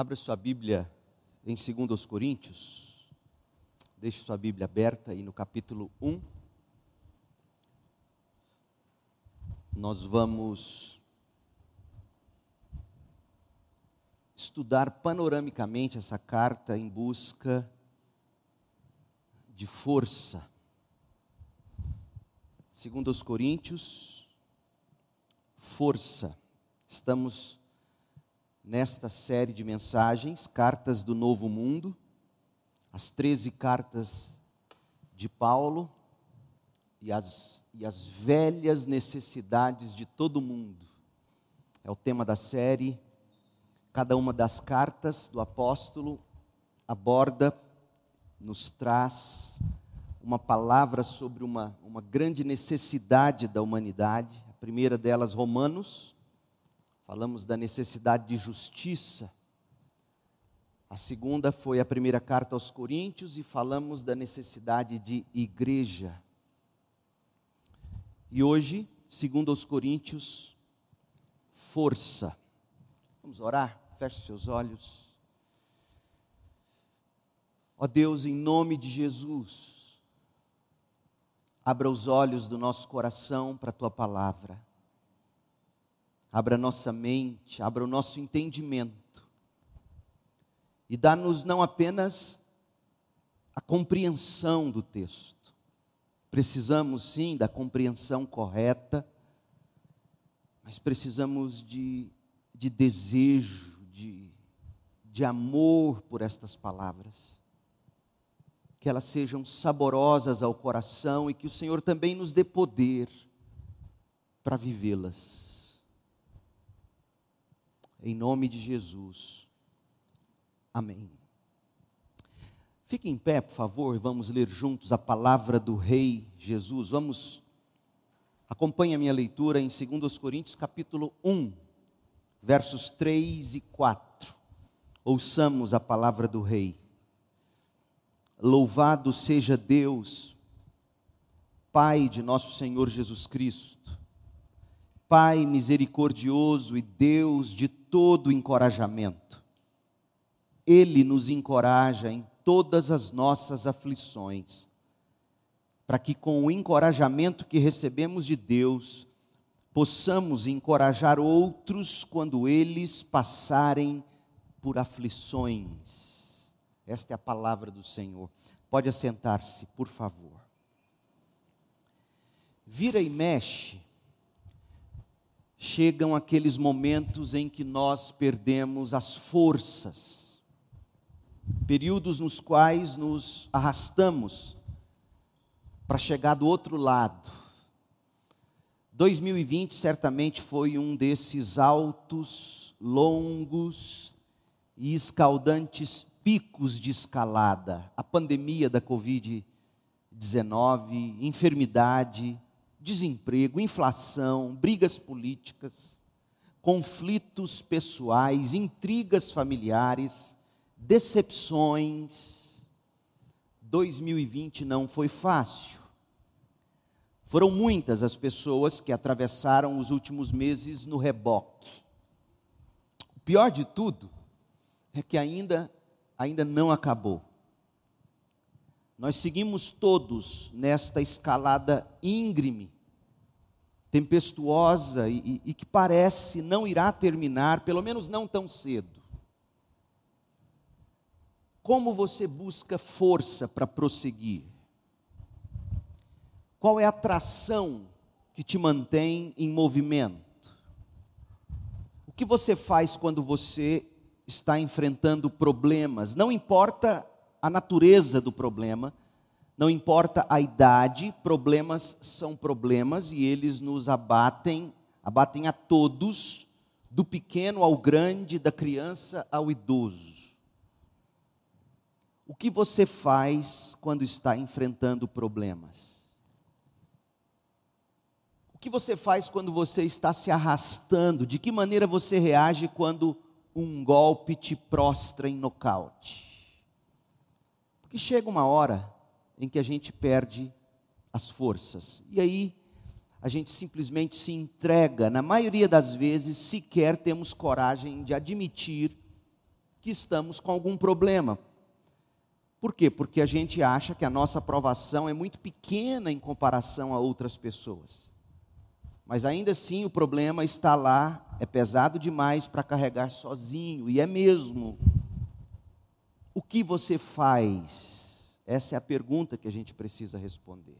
Abra sua Bíblia em 2 Coríntios. Deixe sua Bíblia aberta aí no capítulo 1. Nós vamos estudar panoramicamente essa carta em busca de força. Segundo os Coríntios, força. Estamos nesta série de mensagens, Cartas do Novo Mundo, as 13 cartas de Paulo e as, e as velhas necessidades de todo mundo. É o tema da série. Cada uma das cartas do apóstolo aborda, nos traz uma palavra sobre uma, uma grande necessidade da humanidade. A primeira delas, Romanos falamos da necessidade de justiça. A segunda foi a primeira carta aos Coríntios e falamos da necessidade de igreja. E hoje, segundo aos Coríntios, força. Vamos orar? Feche seus olhos. Ó Deus, em nome de Jesus, abra os olhos do nosso coração para a tua palavra abra nossa mente, abra o nosso entendimento. E dá-nos não apenas a compreensão do texto, precisamos sim da compreensão correta, mas precisamos de, de desejo, de, de amor por estas palavras. Que elas sejam saborosas ao coração e que o Senhor também nos dê poder para vivê-las em nome de Jesus. Amém. Fique em pé, por favor, vamos ler juntos a palavra do Rei Jesus. Vamos, acompanhe a minha leitura em 2 Coríntios, capítulo 1, versos 3 e 4. Ouçamos a palavra do Rei. Louvado seja Deus, Pai de nosso Senhor Jesus Cristo, Pai misericordioso e Deus de todo encorajamento. Ele nos encoraja em todas as nossas aflições, para que com o encorajamento que recebemos de Deus, possamos encorajar outros quando eles passarem por aflições. Esta é a palavra do Senhor. Pode assentar-se, por favor. Vira e mexe chegam aqueles momentos em que nós perdemos as forças, períodos nos quais nos arrastamos para chegar do outro lado. 2020 certamente foi um desses altos, longos e escaldantes picos de escalada. A pandemia da Covid-19, enfermidade, desemprego, inflação, brigas políticas, conflitos pessoais, intrigas familiares, decepções. 2020 não foi fácil. Foram muitas as pessoas que atravessaram os últimos meses no reboque. O pior de tudo é que ainda ainda não acabou. Nós seguimos todos nesta escalada íngreme, tempestuosa e, e, que parece não irá terminar, pelo menos não tão cedo. Como você busca força para prosseguir? Qual é a tração que te mantém em movimento? O que você faz quando você está enfrentando problemas? Não importa a natureza do problema, não importa a idade, problemas são problemas e eles nos abatem, abatem a todos, do pequeno ao grande, da criança ao idoso. O que você faz quando está enfrentando problemas? O que você faz quando você está se arrastando? De que maneira você reage quando um golpe te prostra em nocaute? Porque chega uma hora em que a gente perde as forças. E aí a gente simplesmente se entrega, na maioria das vezes sequer temos coragem de admitir que estamos com algum problema. Por quê? Porque a gente acha que a nossa aprovação é muito pequena em comparação a outras pessoas. Mas ainda assim o problema está lá, é pesado demais para carregar sozinho, e é mesmo. O que você faz? Essa é a pergunta que a gente precisa responder.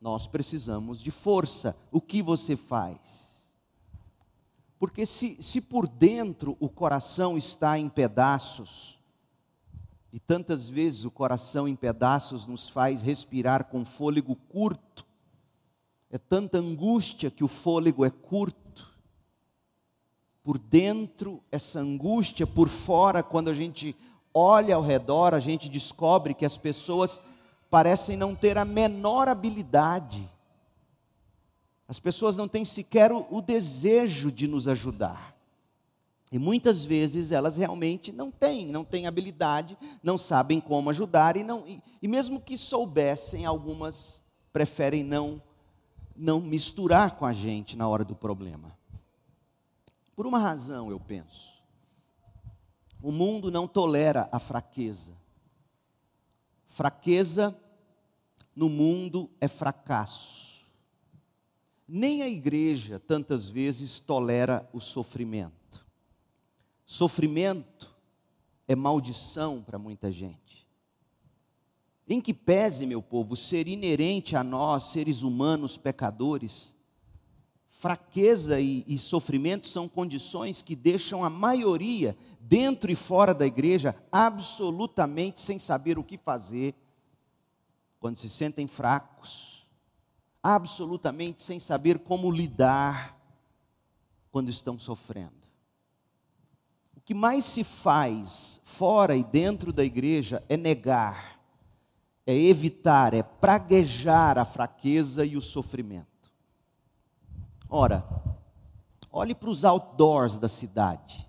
Nós precisamos de força. O que você faz? Porque se, se por dentro o coração está em pedaços, e tantas vezes o coração em pedaços nos faz respirar com fôlego curto. É tanta angústia que o fôlego é curto. Por dentro, essa angústia, por fora, quando a gente olha ao redor, a gente descobre que as pessoas parecem não ter a menor habilidade. As pessoas não têm sequer o, o desejo de nos ajudar. E muitas vezes elas realmente não têm, não têm habilidade, não sabem como ajudar e não e, e mesmo que soubessem, algumas preferem não não misturar com a gente na hora do problema. Por uma razão, eu penso. O mundo não tolera a fraqueza. Fraqueza no mundo é fracasso. Nem a igreja tantas vezes tolera o sofrimento. Sofrimento é maldição para muita gente. Em que pese, meu povo, ser inerente a nós, seres humanos pecadores, fraqueza e, e, sofrimento são condições que deixam a maioria, dentro e fora da igreja, absolutamente sem saber o que fazer, quando se sentem fracos, absolutamente sem saber como lidar quando estão sofrendo que mais se faz fora e dentro da igreja é negar, é evitar, é praguejar a fraqueza e o sofrimento. Ora, olhe para os outdoors da cidade.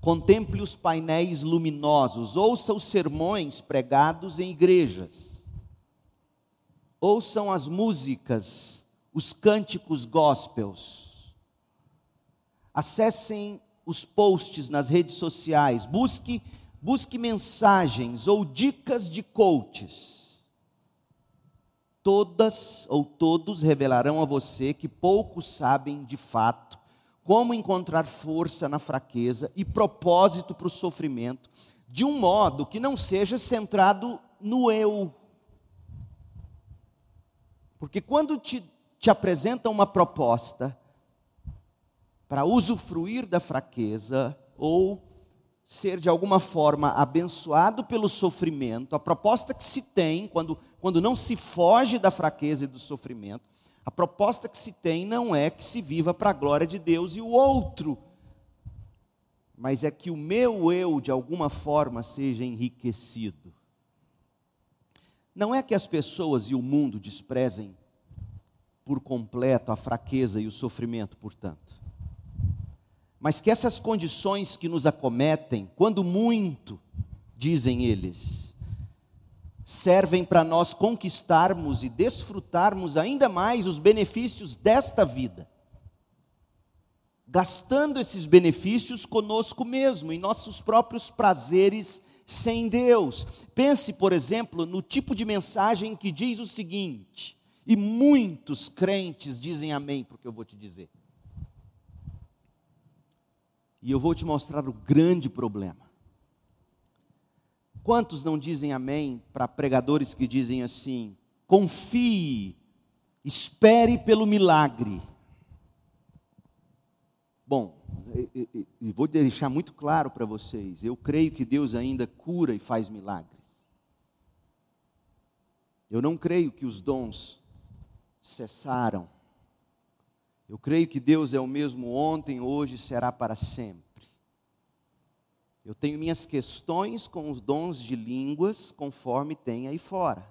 Contemple os painéis luminosos, ouça os sermões pregados em igrejas. Ouçam as músicas, os cânticos gospels. Acessem os posts nas redes sociais, busque, busque mensagens ou dicas de coaches. Todas ou todos revelarão a você que poucos sabem de fato como encontrar força na fraqueza e propósito para o sofrimento, de um modo que não seja centrado no eu. Porque quando te, te apresentam uma proposta, para usufruir da fraqueza ou ser de alguma forma abençoado pelo sofrimento, a proposta que se tem, quando, quando não se foge da fraqueza e do sofrimento, a proposta que se tem não é que se viva para a glória de Deus e o outro, mas é que o meu eu, de alguma forma, seja enriquecido. Não é que as pessoas e o mundo desprezem por completo a fraqueza e o sofrimento, portanto mas que essas condições que nos acometem, quando muito, dizem eles, servem para nós conquistarmos e desfrutarmos ainda mais os benefícios desta vida, gastando esses benefícios conosco mesmo, em nossos próprios prazeres sem Deus. Pense, por exemplo, no tipo de mensagem que diz o seguinte, e muitos crentes dizem amém porque eu vou te dizer. E eu vou te mostrar o grande problema. Quantos não dizem amém para pregadores que dizem assim: confie, espere pelo milagre? Bom, e vou deixar muito claro para vocês: eu creio que Deus ainda cura e faz milagres. Eu não creio que os dons cessaram. Eu creio que Deus é o mesmo ontem, hoje será para sempre. Eu tenho minhas questões com os dons de línguas, conforme tem aí fora.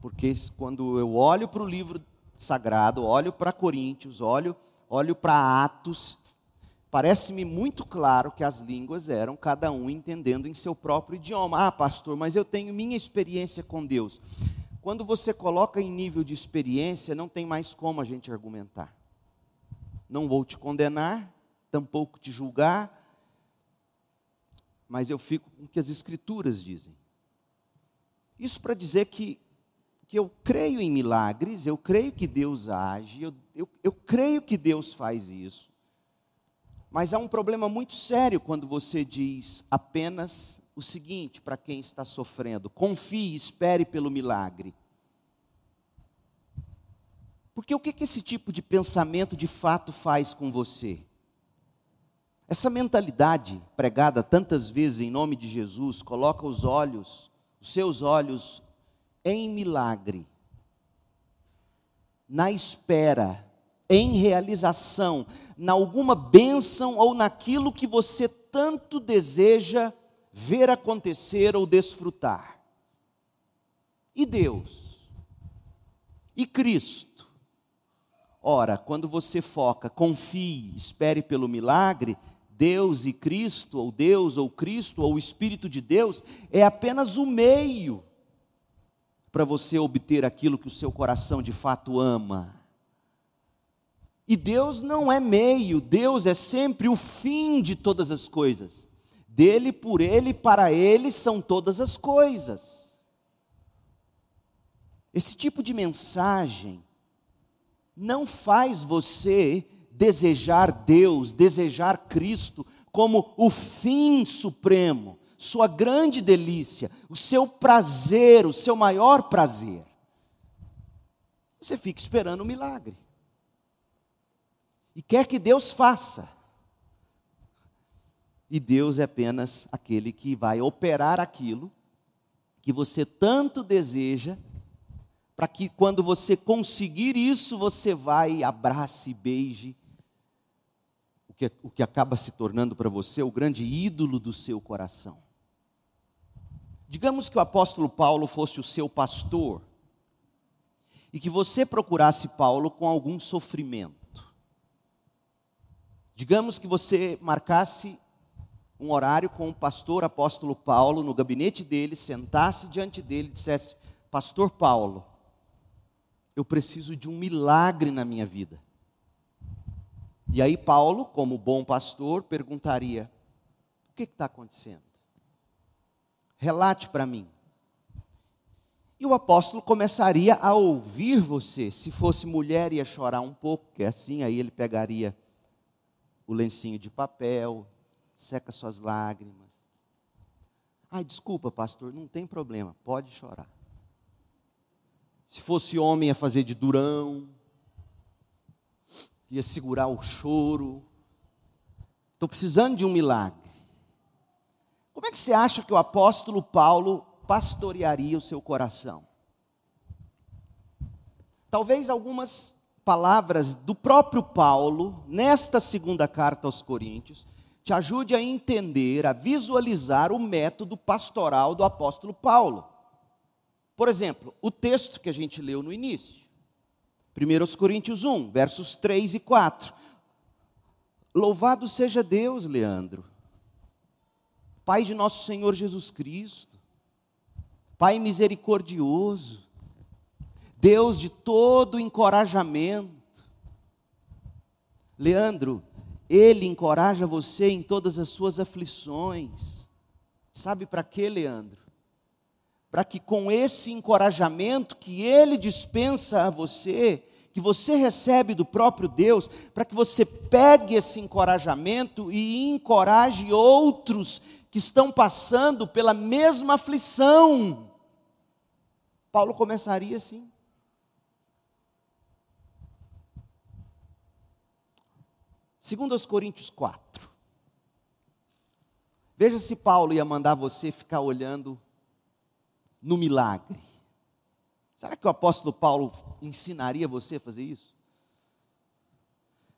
Porque quando eu olho para o livro sagrado, olho para Coríntios, olho, olho para Atos, parece-me muito claro que as línguas eram cada um entendendo em seu próprio idioma. Ah, pastor, mas eu tenho minha experiência com Deus. Quando você coloca em nível de experiência, não tem mais como a gente argumentar. Não vou te condenar, tampouco te julgar, mas eu fico com o que as Escrituras dizem. Isso para dizer que, que eu creio em milagres, eu creio que Deus age, eu, eu, eu creio que Deus faz isso. Mas há um problema muito sério quando você diz apenas o seguinte para quem está sofrendo: confie, espere pelo milagre. Porque o que, esse tipo de pensamento de fato faz com você? Essa mentalidade pregada tantas vezes em nome de Jesus coloca os olhos, os seus olhos, em milagre, na espera em realização, na alguma bênção ou naquilo que você tanto deseja ver acontecer ou desfrutar. E Deus? E Cristo? Ora, quando você foca, confie, espere pelo milagre, Deus e Cristo, ou Deus ou Cristo, ou o Espírito de Deus, é apenas o meio para você obter aquilo que o seu coração de fato ama. E Deus não é meio, Deus é sempre o fim de todas as coisas. Dele, por Ele, para Ele são todas as coisas. Esse tipo de mensagem não faz você desejar Deus, desejar Cristo como o fim supremo, sua grande delícia, o seu prazer, o seu maior prazer. Você fica esperando um milagre e quer que Deus faça. E Deus é apenas aquele que vai operar aquilo que você tanto deseja, para que quando você conseguir isso, você vai, abrace, beije, o que, o que acaba se tornando para você o grande ídolo do seu coração. Digamos que o apóstolo Paulo fosse o seu pastor, e que você procurasse Paulo com algum sofrimento. Digamos que você marcasse um horário com o pastor apóstolo Paulo no gabinete dele, sentasse diante dele e dissesse: Pastor Paulo, eu preciso de um milagre na minha vida. E aí, Paulo, como bom pastor, perguntaria: O que está acontecendo? Relate para mim. E o apóstolo começaria a ouvir você. Se fosse mulher, ia chorar um pouco, que assim, aí ele pegaria o lencinho de papel, seca suas lágrimas. Ai, desculpa, pastor, não tem problema, pode chorar. Se fosse homem, ia fazer de durão, ia segurar o choro. Estou precisando de um milagre. Como é que você acha que o apóstolo Paulo pastorearia o seu coração? Talvez algumas palavras do próprio Paulo, nesta segunda carta aos Coríntios, te ajude a entender, a visualizar o método pastoral do apóstolo Paulo. Por exemplo, o texto que a gente leu no início. 1 Coríntios 1, versos 3 e 4. Louvado seja Deus, Leandro, Pai de nosso Senhor Jesus Cristo, Pai misericordioso, Deus de todo encorajamento. Leandro, Ele encoraja você em todas as suas aflições. Sabe para quê, Leandro? Para que com esse encorajamento que Ele dispensa a você, que você recebe do próprio Deus, para que você pegue esse encorajamento e encoraje outros que estão passando pela mesma aflição. Paulo começaria assim. Segundo aos Coríntios 4. Veja se Paulo ia mandar você ficar olhando no milagre. Será que o apóstolo Paulo ensinaria você a fazer isso?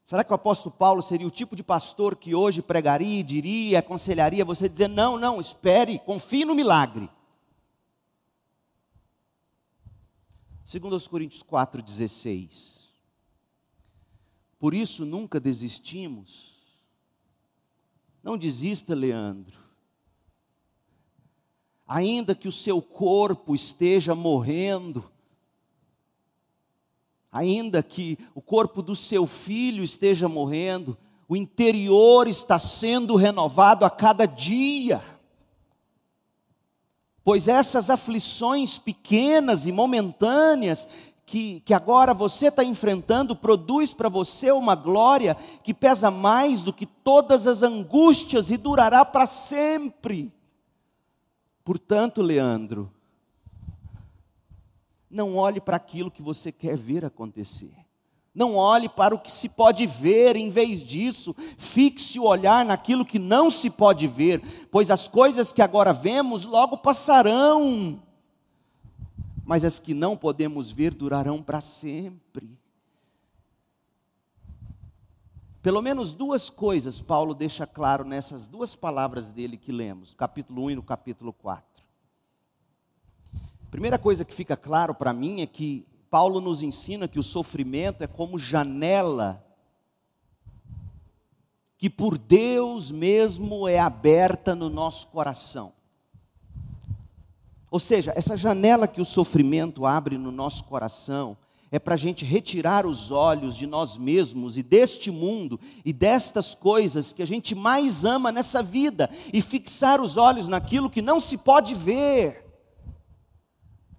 Será que o apóstolo Paulo seria o tipo de pastor que hoje pregaria, diria, aconselharia você dizer: não, não, espere, confie no milagre? Segundo aos Coríntios 4,16. Por isso nunca desistimos. Não desista, Leandro. Ainda que o seu corpo esteja morrendo, ainda que o corpo do seu filho esteja morrendo, o interior está sendo renovado a cada dia. Pois essas aflições pequenas e momentâneas que, que agora você está enfrentando produz para você uma glória que pesa mais do que todas as angústias e durará para sempre. Portanto, Leandro, não olhe para aquilo que você quer ver acontecer. Não olhe para o que se pode ver, em vez disso, fixe o olhar naquilo que não se pode ver, pois as coisas que agora vemos logo passarão, mas as que não podemos ver durarão para sempre. Pelo menos duas coisas Paulo deixa claro nessas duas palavras dele que lemos, capítulo 1 e no capítulo 4. Primeira coisa que fica claro para mim é que Paulo nos ensina que o sofrimento é como janela que por Deus mesmo é aberta no nosso coração. Ou seja, essa janela que o sofrimento abre no nosso coração é para a gente retirar os olhos de nós mesmos e deste mundo e destas coisas que a gente mais ama nessa vida e fixar os olhos naquilo que não se pode ver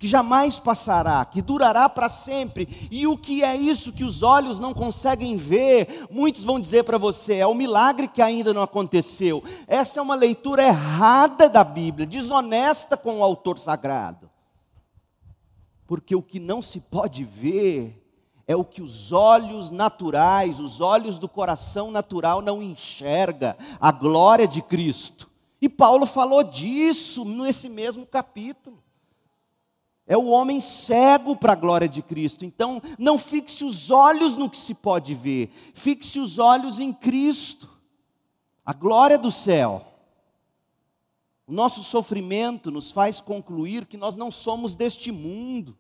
que jamais passará, que durará para sempre. E o que é isso que os olhos não conseguem ver? Muitos vão dizer para você: é o milagre que ainda não aconteceu. Essa é uma leitura errada da Bíblia, desonesta com o autor sagrado. Porque o que não se pode ver é o que os olhos naturais, os olhos do coração natural não enxerga, a glória de Cristo. E Paulo falou disso nesse mesmo capítulo. É o homem cego para a glória de Cristo. Então, não fixe os olhos no que se pode ver, fixe os olhos em Cristo, a glória do céu. O nosso sofrimento nos faz concluir que nós não somos deste mundo.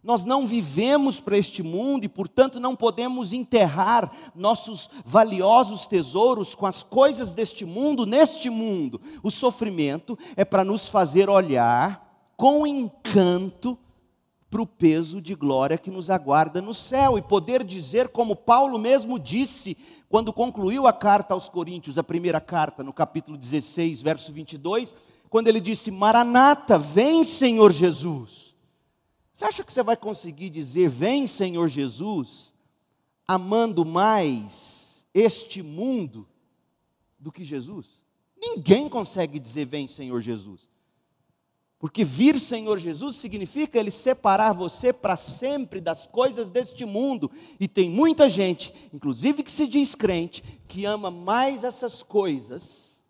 Nós não vivemos para este mundo e, portanto, não podemos enterrar nossos valiosos tesouros com as coisas deste mundo neste mundo. O sofrimento é para nos fazer olhar com encanto para o peso de glória que nos aguarda no céu e poder dizer, como Paulo mesmo disse, quando concluiu a carta aos Coríntios, a primeira carta, no capítulo 16, verso 22, quando ele disse: Maranata, vem Senhor Jesus. Você acha que você vai conseguir dizer, vem Senhor Jesus, amando mais este mundo do que Jesus? Ninguém consegue dizer, vem Senhor Jesus. Porque vir Senhor Jesus significa Ele separar você para sempre das coisas deste mundo. E tem muita gente, inclusive que se diz crente, que ama mais essas coisas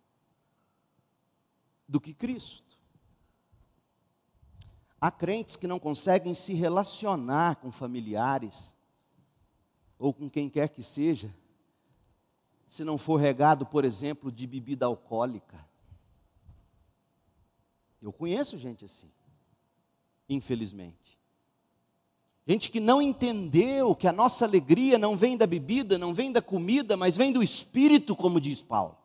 do que Cristo. Há crentes que não conseguem se relacionar com familiares, ou com quem quer que seja, se não for regado, por exemplo, de bebida alcoólica eu conheço gente assim, infelizmente. Gente que não entendeu que a nossa alegria não vem da bebida, não vem da comida, mas vem do espírito, como diz Paulo.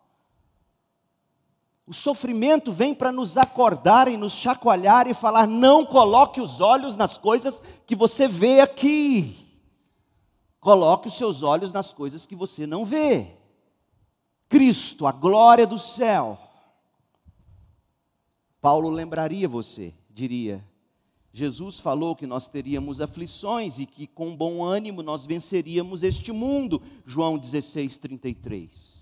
O sofrimento vem para nos acordar e nos chacoalhar e falar: não coloque os olhos nas coisas que você vê aqui. Coloque os seus olhos nas coisas que você não vê. Cristo, a glória do céu Paulo lembraria você, diria: Jesus falou que nós teríamos aflições e que com bom ânimo nós venceríamos este mundo. João 16, 33.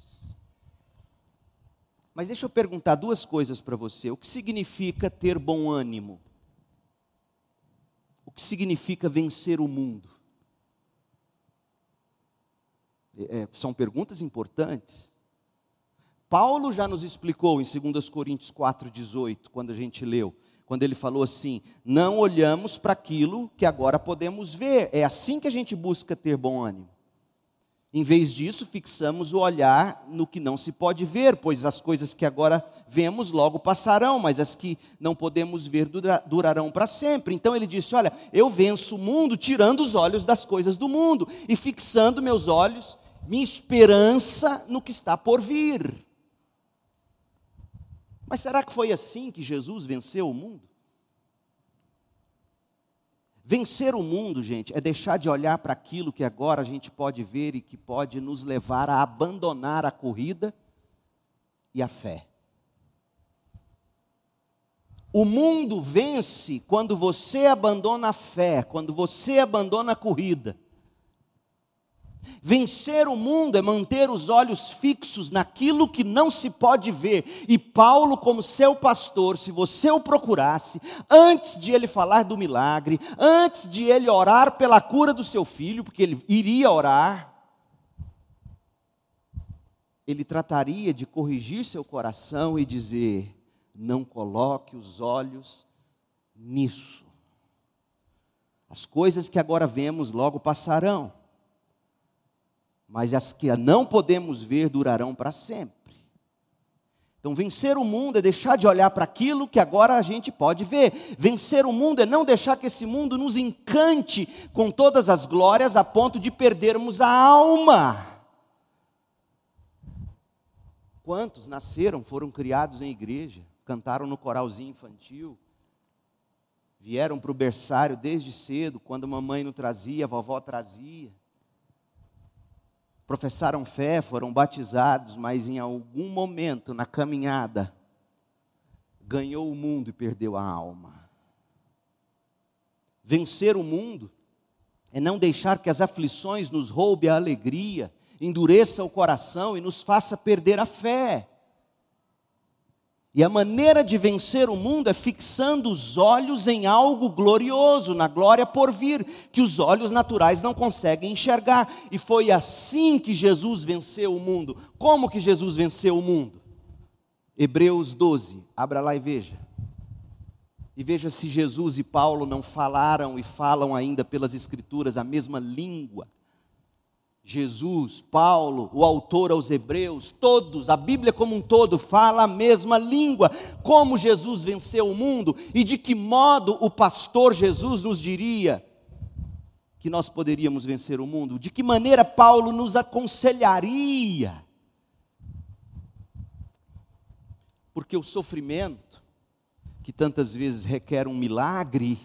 Mas deixa eu perguntar duas coisas para você. O que significa ter bom ânimo? O que significa vencer o mundo? É, são perguntas importantes. Paulo já nos explicou em 2 Coríntios 4,18, quando a gente leu, quando ele falou assim: não olhamos para aquilo que agora podemos ver, é assim que a gente busca ter bom ânimo. Em vez disso, fixamos o olhar no que não se pode ver, pois as coisas que agora vemos logo passarão, mas as que não podemos ver durarão para sempre. Então ele disse: Olha, eu venço o mundo tirando os olhos das coisas do mundo e fixando meus olhos, minha esperança no que está por vir. Mas será que foi assim que Jesus venceu o mundo? Vencer o mundo, gente, é deixar de olhar para aquilo que agora a gente pode ver e que pode nos levar a abandonar a corrida e a fé. O mundo vence quando você abandona a fé, quando você abandona a corrida. Vencer o mundo é manter os olhos fixos naquilo que não se pode ver. E Paulo, como seu pastor, se você o procurasse, antes de ele falar do milagre, antes de ele orar pela cura do seu filho, porque ele iria orar, ele trataria de corrigir seu coração e dizer: não coloque os olhos nisso. As coisas que agora vemos logo passarão mas as que não podemos ver durarão para sempre. Então, vencer o mundo é deixar de olhar para aquilo que agora a gente pode ver. Vencer o mundo é não deixar que esse mundo nos encante com todas as glórias a ponto de perdermos a alma. Quantos nasceram, foram criados em igreja, cantaram no coralzinho infantil, vieram para o berçário desde cedo, quando a mamãe não trazia, a vovó trazia professaram fé, foram batizados, mas em algum momento na caminhada ganhou o mundo e perdeu a alma. Vencer o mundo é não deixar que as aflições nos roube a alegria, endureça o coração e nos faça perder a fé. E a maneira de vencer o mundo é fixando os olhos em algo glorioso, na glória por vir, que os olhos naturais não conseguem enxergar. E foi assim que Jesus venceu o mundo. Como que Jesus venceu o mundo? Hebreus 12, abra lá e veja. E veja se Jesus e Paulo não falaram e falam ainda pelas Escrituras a mesma língua. Jesus, Paulo, o autor aos Hebreus, todos, a Bíblia como um todo fala a mesma língua. Como Jesus venceu o mundo e de que modo o pastor Jesus nos diria que nós poderíamos vencer o mundo? De que maneira Paulo nos aconselharia? Porque o sofrimento, que tantas vezes requer um milagre,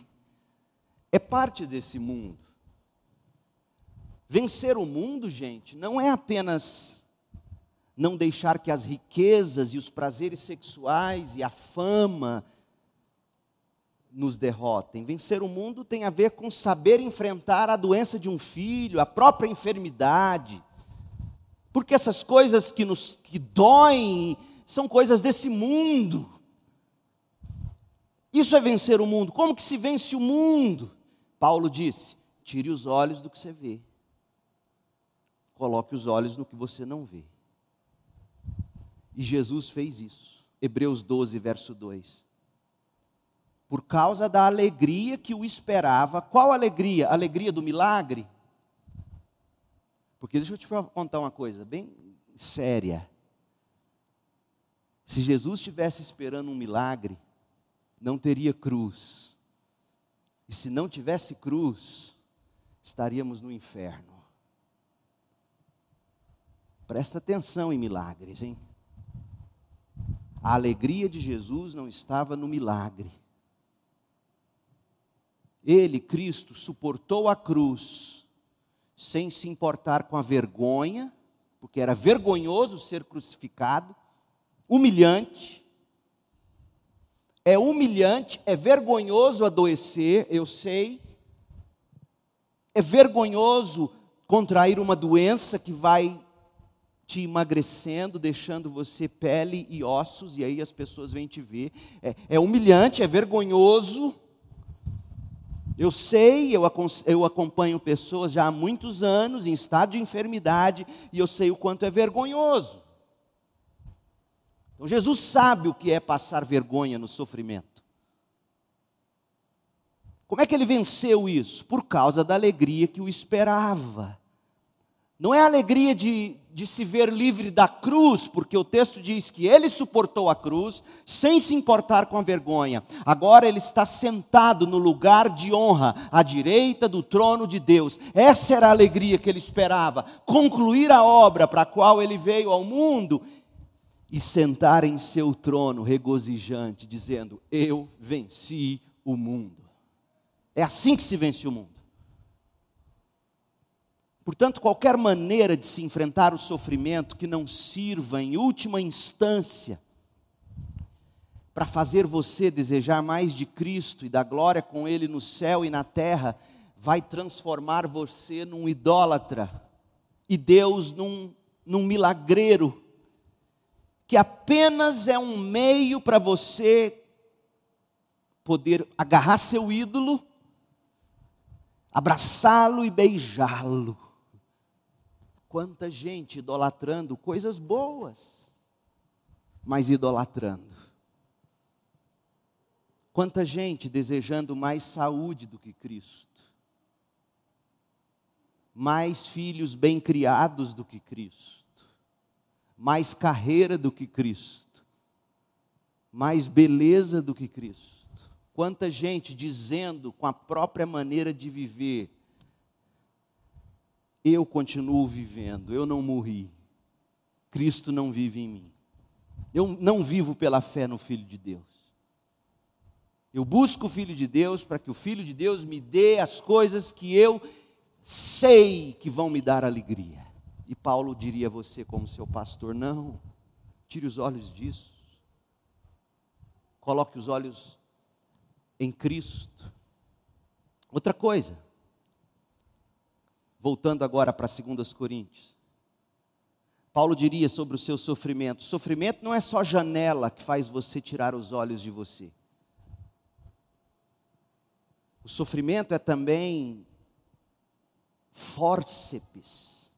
é parte desse mundo. Vencer o mundo, gente, não é apenas não deixar que as riquezas e os prazeres sexuais e a fama nos derrotem. Vencer o mundo tem a ver com saber enfrentar a doença de um filho, a própria enfermidade. Porque essas coisas que nos que doem são coisas desse mundo. Isso é vencer o mundo. Como que se vence o mundo? Paulo disse: tire os olhos do que você vê Coloque os olhos no que você não vê. E Jesus fez isso. Hebreus 12, verso 2. Por causa da alegria que o esperava. Qual alegria? alegria do milagre? Porque deixa eu te contar uma coisa bem séria. Se Jesus estivesse esperando um milagre, não teria cruz. E se não tivesse cruz, estaríamos no inferno. Presta atenção em milagres, hein? A alegria de Jesus não estava no milagre. Ele, Cristo, suportou a cruz sem se importar com a vergonha, porque era vergonhoso ser crucificado, humilhante. É humilhante, é vergonhoso adoecer, eu sei. É vergonhoso contrair uma doença que vai te emagrecendo, deixando você pele e ossos, e aí as pessoas vêm te ver. É, é humilhante, é vergonhoso. Eu sei, eu, eu acompanho pessoas já há muitos anos em estado de enfermidade, e eu sei o quanto é vergonhoso. Então Jesus sabe o que é passar vergonha no sofrimento. Como é que ele venceu isso? Por causa da alegria que o esperava. Não é a alegria de, de se ver livre da cruz, porque o texto diz que ele suportou a cruz sem se importar com a vergonha. Agora ele está sentado no lugar de honra, à direita do trono de Deus. Essa era a alegria que ele esperava: concluir a obra para a qual ele veio ao mundo e sentar em seu trono regozijante, dizendo: Eu venci o mundo. É assim que se vence o mundo. Portanto, qualquer maneira de se enfrentar o sofrimento que não sirva, em última instância, para fazer você desejar mais de Cristo e da glória com Ele no céu e na terra, vai transformar você num idólatra e Deus num, num milagreiro, que apenas é um meio para você poder agarrar seu ídolo, abraçá-lo e beijá-lo. Quanta gente idolatrando coisas boas, mas idolatrando. Quanta gente desejando mais saúde do que Cristo, mais filhos bem criados do que Cristo, mais carreira do que Cristo, mais beleza do que Cristo. Quanta gente dizendo com a própria maneira de viver, eu continuo vivendo, eu não morri, Cristo não vive em mim, eu não vivo pela fé no Filho de Deus. Eu busco o Filho de Deus para que o Filho de Deus me dê as coisas que eu sei que vão me dar alegria. E Paulo diria a você, como seu pastor: não, tire os olhos disso. Coloque os olhos em Cristo. Outra coisa, voltando agora para 2 Coríntios. Paulo diria sobre o seu sofrimento: sofrimento não é só janela que faz você tirar os olhos de você. O sofrimento é também fórceps.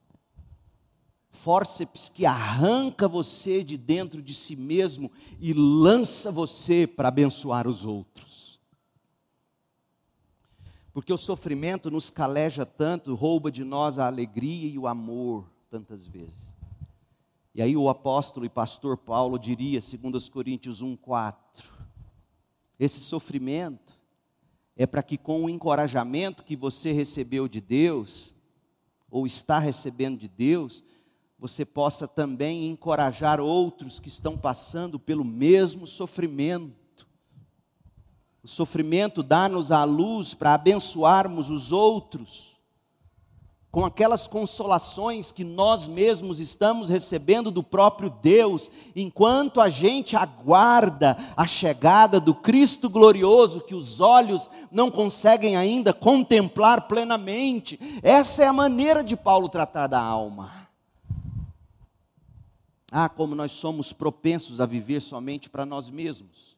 Fórceps que arranca você de dentro de si mesmo e lança você para abençoar os outros. Porque o sofrimento nos caleja tanto, rouba de nós a alegria e o amor tantas vezes. E aí o apóstolo e pastor Paulo diria, segundo os Coríntios 1:4, esse sofrimento é para que com o encorajamento que você recebeu de Deus, ou está recebendo de Deus, você possa também encorajar outros que estão passando pelo mesmo sofrimento. O sofrimento dá-nos a luz para abençoarmos os outros com aquelas consolações que nós mesmos estamos recebendo do próprio Deus, enquanto a gente aguarda a chegada do Cristo glorioso que os olhos não conseguem ainda contemplar plenamente. Essa é a maneira de Paulo tratar da alma. Ah, como nós somos propensos a viver somente para nós mesmos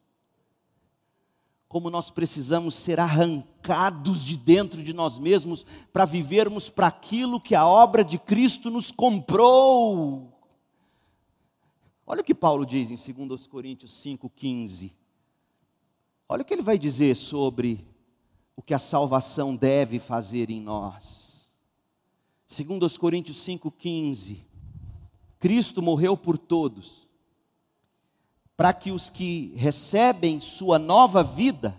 como nós precisamos ser arrancados de dentro de nós mesmos para vivermos para aquilo que a obra de Cristo nos comprou. Olha o que Paulo diz em 2 Coríntios 5,15. Olha o que ele vai dizer sobre o que a salvação deve fazer em nós. 2 Coríntios 5,15. Cristo morreu por todos para que os que recebem sua nova vida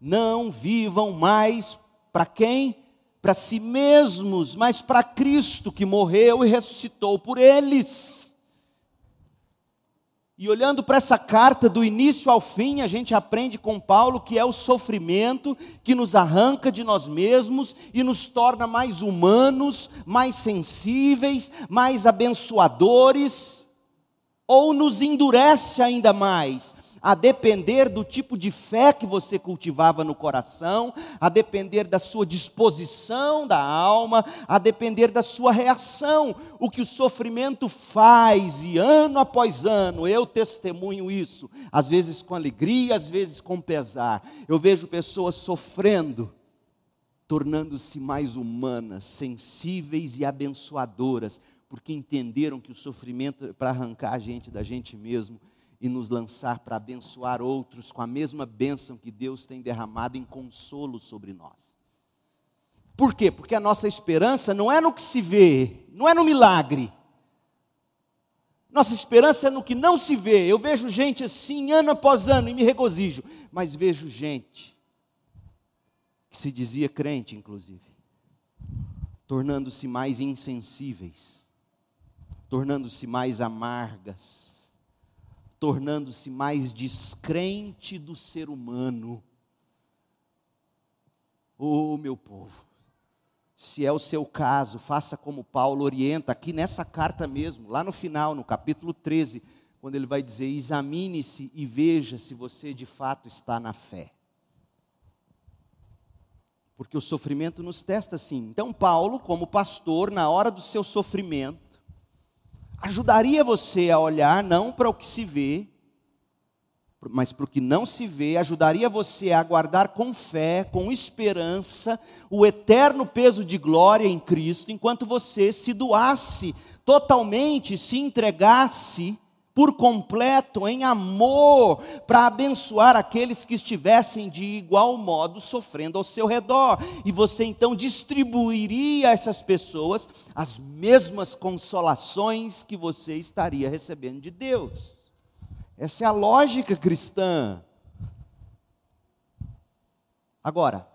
não vivam mais para quem? Para si mesmos, mas para Cristo que morreu e ressuscitou por eles. E olhando para essa carta do início ao fim, a gente aprende com Paulo que é o sofrimento que nos arranca de nós mesmos e nos torna mais humanos, mais sensíveis, mais abençoadores ou nos endurece ainda mais, a depender do tipo de fé que você cultivava no coração, a depender da sua disposição da alma, a depender da sua reação. O que o sofrimento faz, e ano após ano, eu testemunho isso, às vezes com alegria, às vezes com pesar. Eu vejo pessoas sofrendo, tornando-se mais humanas, sensíveis e abençoadoras, porque entenderam que o sofrimento é para arrancar a gente da gente mesmo e nos lançar para abençoar outros com a mesma bênção que Deus tem derramado em consolo sobre nós. Por quê? Porque a nossa esperança não é no que se vê, não é no milagre. Nossa esperança é no que não se vê. Eu vejo gente assim, ano após ano, e me regozijo, mas vejo gente que se dizia crente, inclusive, tornando-se mais insensíveis tornando-se mais amargas, tornando-se mais descrente do ser humano. Oh, meu povo, se é o seu caso, faça como Paulo orienta aqui nessa carta mesmo, lá no final, no capítulo 13, quando ele vai dizer: examine-se e veja se você de fato está na fé. Porque o sofrimento nos testa assim. Então, Paulo, como pastor, na hora do seu sofrimento, ajudaria você a olhar não para o que se vê, mas para o que não se vê, ajudaria você a aguardar com fé, com esperança, o eterno peso de glória em Cristo, enquanto você se doasse totalmente, se entregasse por completo em amor para abençoar aqueles que estivessem de igual modo sofrendo ao seu redor. E você então distribuiria a essas pessoas as mesmas consolações que você estaria recebendo de Deus. Essa é a lógica cristã. Agora,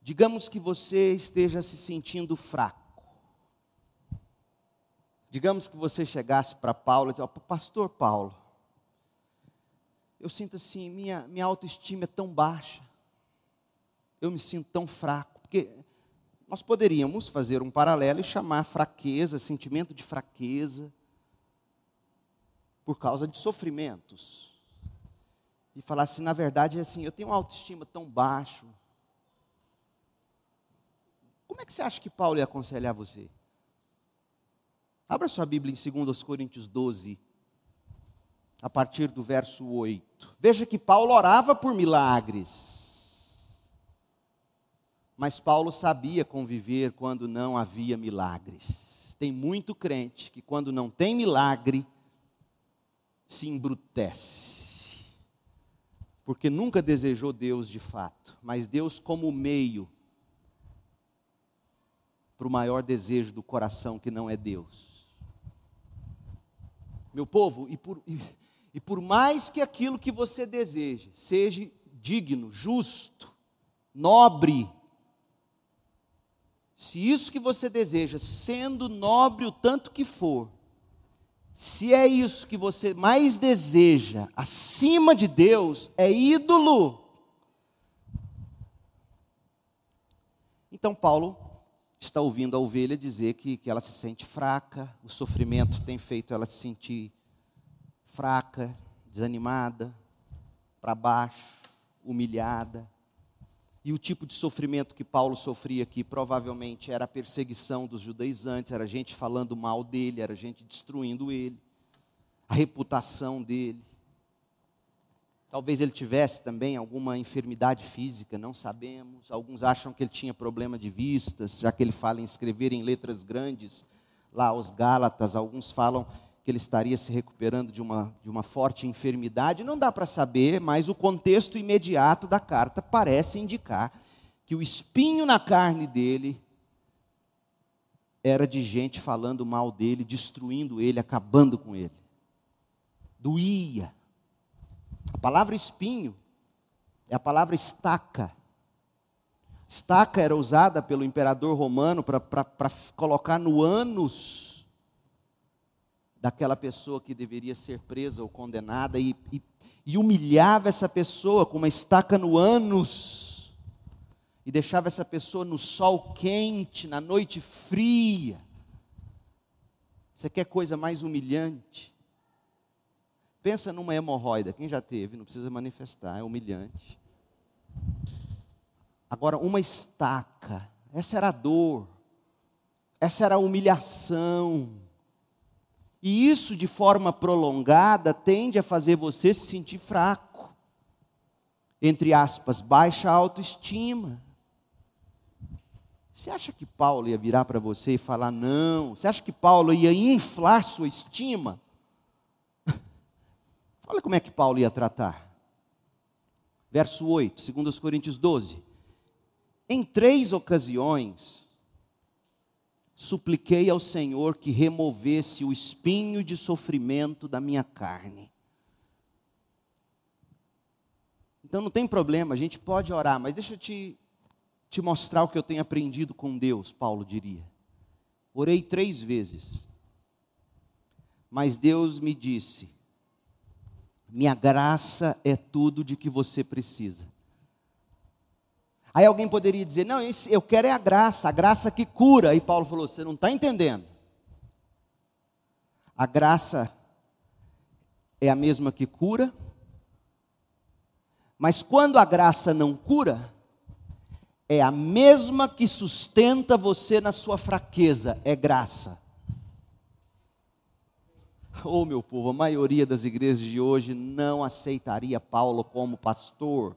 digamos que você esteja se sentindo fraco. Digamos que você chegasse para Paulo e disse, pastor Paulo, eu sinto assim, minha, minha autoestima é tão baixa, eu me sinto tão fraco, porque nós poderíamos fazer um paralelo e chamar fraqueza, sentimento de fraqueza, por causa de sofrimentos. E falar assim, na verdade, é assim, eu tenho uma autoestima tão baixo. Como é que você acha que Paulo ia aconselhar você? Abra sua Bíblia em 2 Coríntios 12, a partir do verso 8. Veja que Paulo orava por milagres. Mas Paulo sabia conviver quando não havia milagres. Tem muito crente que quando não tem milagre, se embrutece. Porque nunca desejou Deus de fato, mas Deus como meio para o maior desejo do coração que não é Deus. Meu povo, e por, e, e por mais que aquilo que você deseja seja digno, justo, nobre, se isso que você deseja, sendo nobre o tanto que for, se é isso que você mais deseja, acima de Deus, é ídolo. Então, Paulo está ouvindo a ovelha dizer que, que ela se sente fraca, o sofrimento tem feito ela se sentir fraca, desanimada, para baixo, humilhada. E o tipo de sofrimento que Paulo sofria aqui provavelmente era a perseguição dos judaizantes, era gente falando mal dele, era gente destruindo ele, a reputação dele. Talvez ele tivesse também alguma enfermidade física, não sabemos. Alguns acham que ele tinha problema de vistas, já que ele fala em escrever em letras grandes lá aos Gálatas. Alguns falam que ele estaria se recuperando de uma, de uma forte enfermidade, não dá para saber, mas o contexto imediato da carta parece indicar que o espinho na carne dele era de gente falando mal dele, destruindo ele, acabando com ele. Doía. A palavra espinho é a palavra estaca. Estaca era usada pelo imperador romano para colocar no ânus daquela pessoa que deveria ser presa ou condenada e, e, e humilhava essa pessoa com uma estaca no ânus e deixava essa pessoa no sol quente, na noite fria. Você quer coisa mais humilhante? Pensa numa hemorroida, quem já teve, não precisa manifestar, é humilhante. Agora, uma estaca, essa era a dor, essa era a humilhação. E isso, de forma prolongada, tende a fazer você se sentir fraco. Entre aspas, baixa autoestima. Você acha que Paulo ia virar para você e falar não? Você acha que Paulo ia inflar sua estima? Olha como é que Paulo ia tratar. Verso 8, 2 Coríntios 12. Em três ocasiões, supliquei ao Senhor que removesse o espinho de sofrimento da minha carne. Então não tem problema, a gente pode orar, mas deixa eu te, te mostrar o que eu tenho aprendido com Deus, Paulo diria. Orei três vezes, mas Deus me disse: minha graça é tudo de que você precisa. Aí alguém poderia dizer: Não, eu quero é a graça, a graça que cura. E Paulo falou: Você não está entendendo. A graça é a mesma que cura, mas quando a graça não cura, é a mesma que sustenta você na sua fraqueza, é graça. Oh, meu povo, a maioria das igrejas de hoje não aceitaria Paulo como pastor.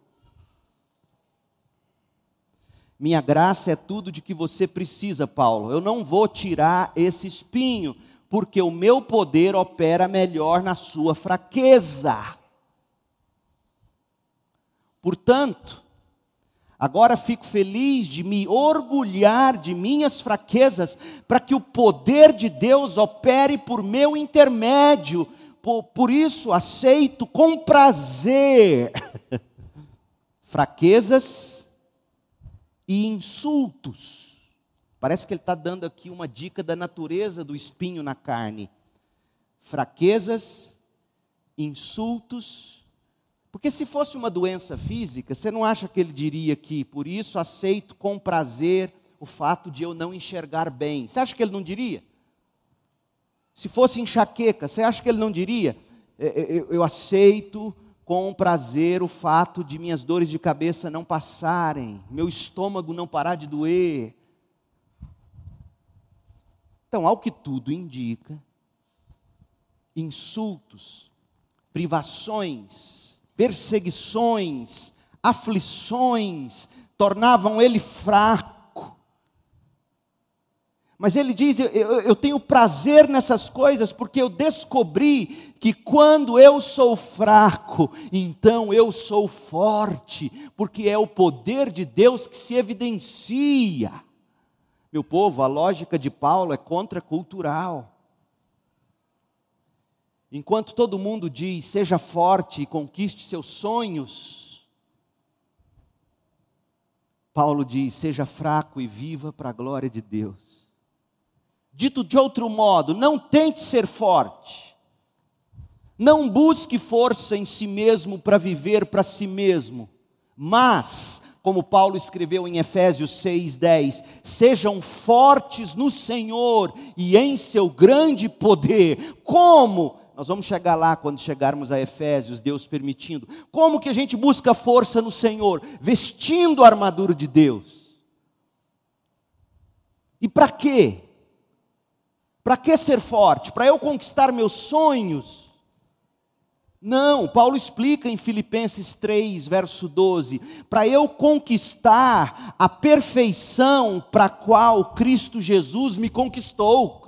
Minha graça é tudo de que você precisa, Paulo. Eu não vou tirar esse espinho, porque o meu poder opera melhor na sua fraqueza. Portanto, Agora fico feliz de me orgulhar de minhas fraquezas, para que o poder de Deus opere por meu intermédio. Por, por isso aceito com prazer fraquezas e insultos. Parece que ele está dando aqui uma dica da natureza do espinho na carne. Fraquezas, insultos porque se fosse uma doença física, você não acha que ele diria que por isso aceito com prazer o fato de eu não enxergar bem? Você acha que ele não diria? Se fosse enxaqueca, você acha que ele não diria? É, é, eu aceito com prazer o fato de minhas dores de cabeça não passarem, meu estômago não parar de doer. Então, ao que tudo indica, insultos, privações, perseguições, aflições, tornavam ele fraco. Mas ele diz: eu, eu, tenho prazer nessas coisas, porque eu descobri que quando eu sou fraco, então eu sou forte, porque é o poder de Deus que se evidencia. Meu povo, a lógica de Paulo é contracultural. Enquanto todo mundo diz, seja forte e conquiste seus sonhos, Paulo diz, seja fraco e viva para a glória de Deus. Dito de outro modo, não tente ser forte, não busque força em si mesmo para viver para si mesmo, mas, como Paulo escreveu em Efésios 6,10, sejam fortes no Senhor e em seu grande poder. Como? Nós vamos chegar lá quando chegarmos a Efésios, Deus permitindo. Como que a gente busca força no Senhor? Vestindo a armadura de Deus. E para quê? Para que ser forte? Para eu conquistar meus sonhos? Não, Paulo explica em Filipenses 3, verso 12: para eu conquistar a perfeição para a qual Cristo Jesus me conquistou.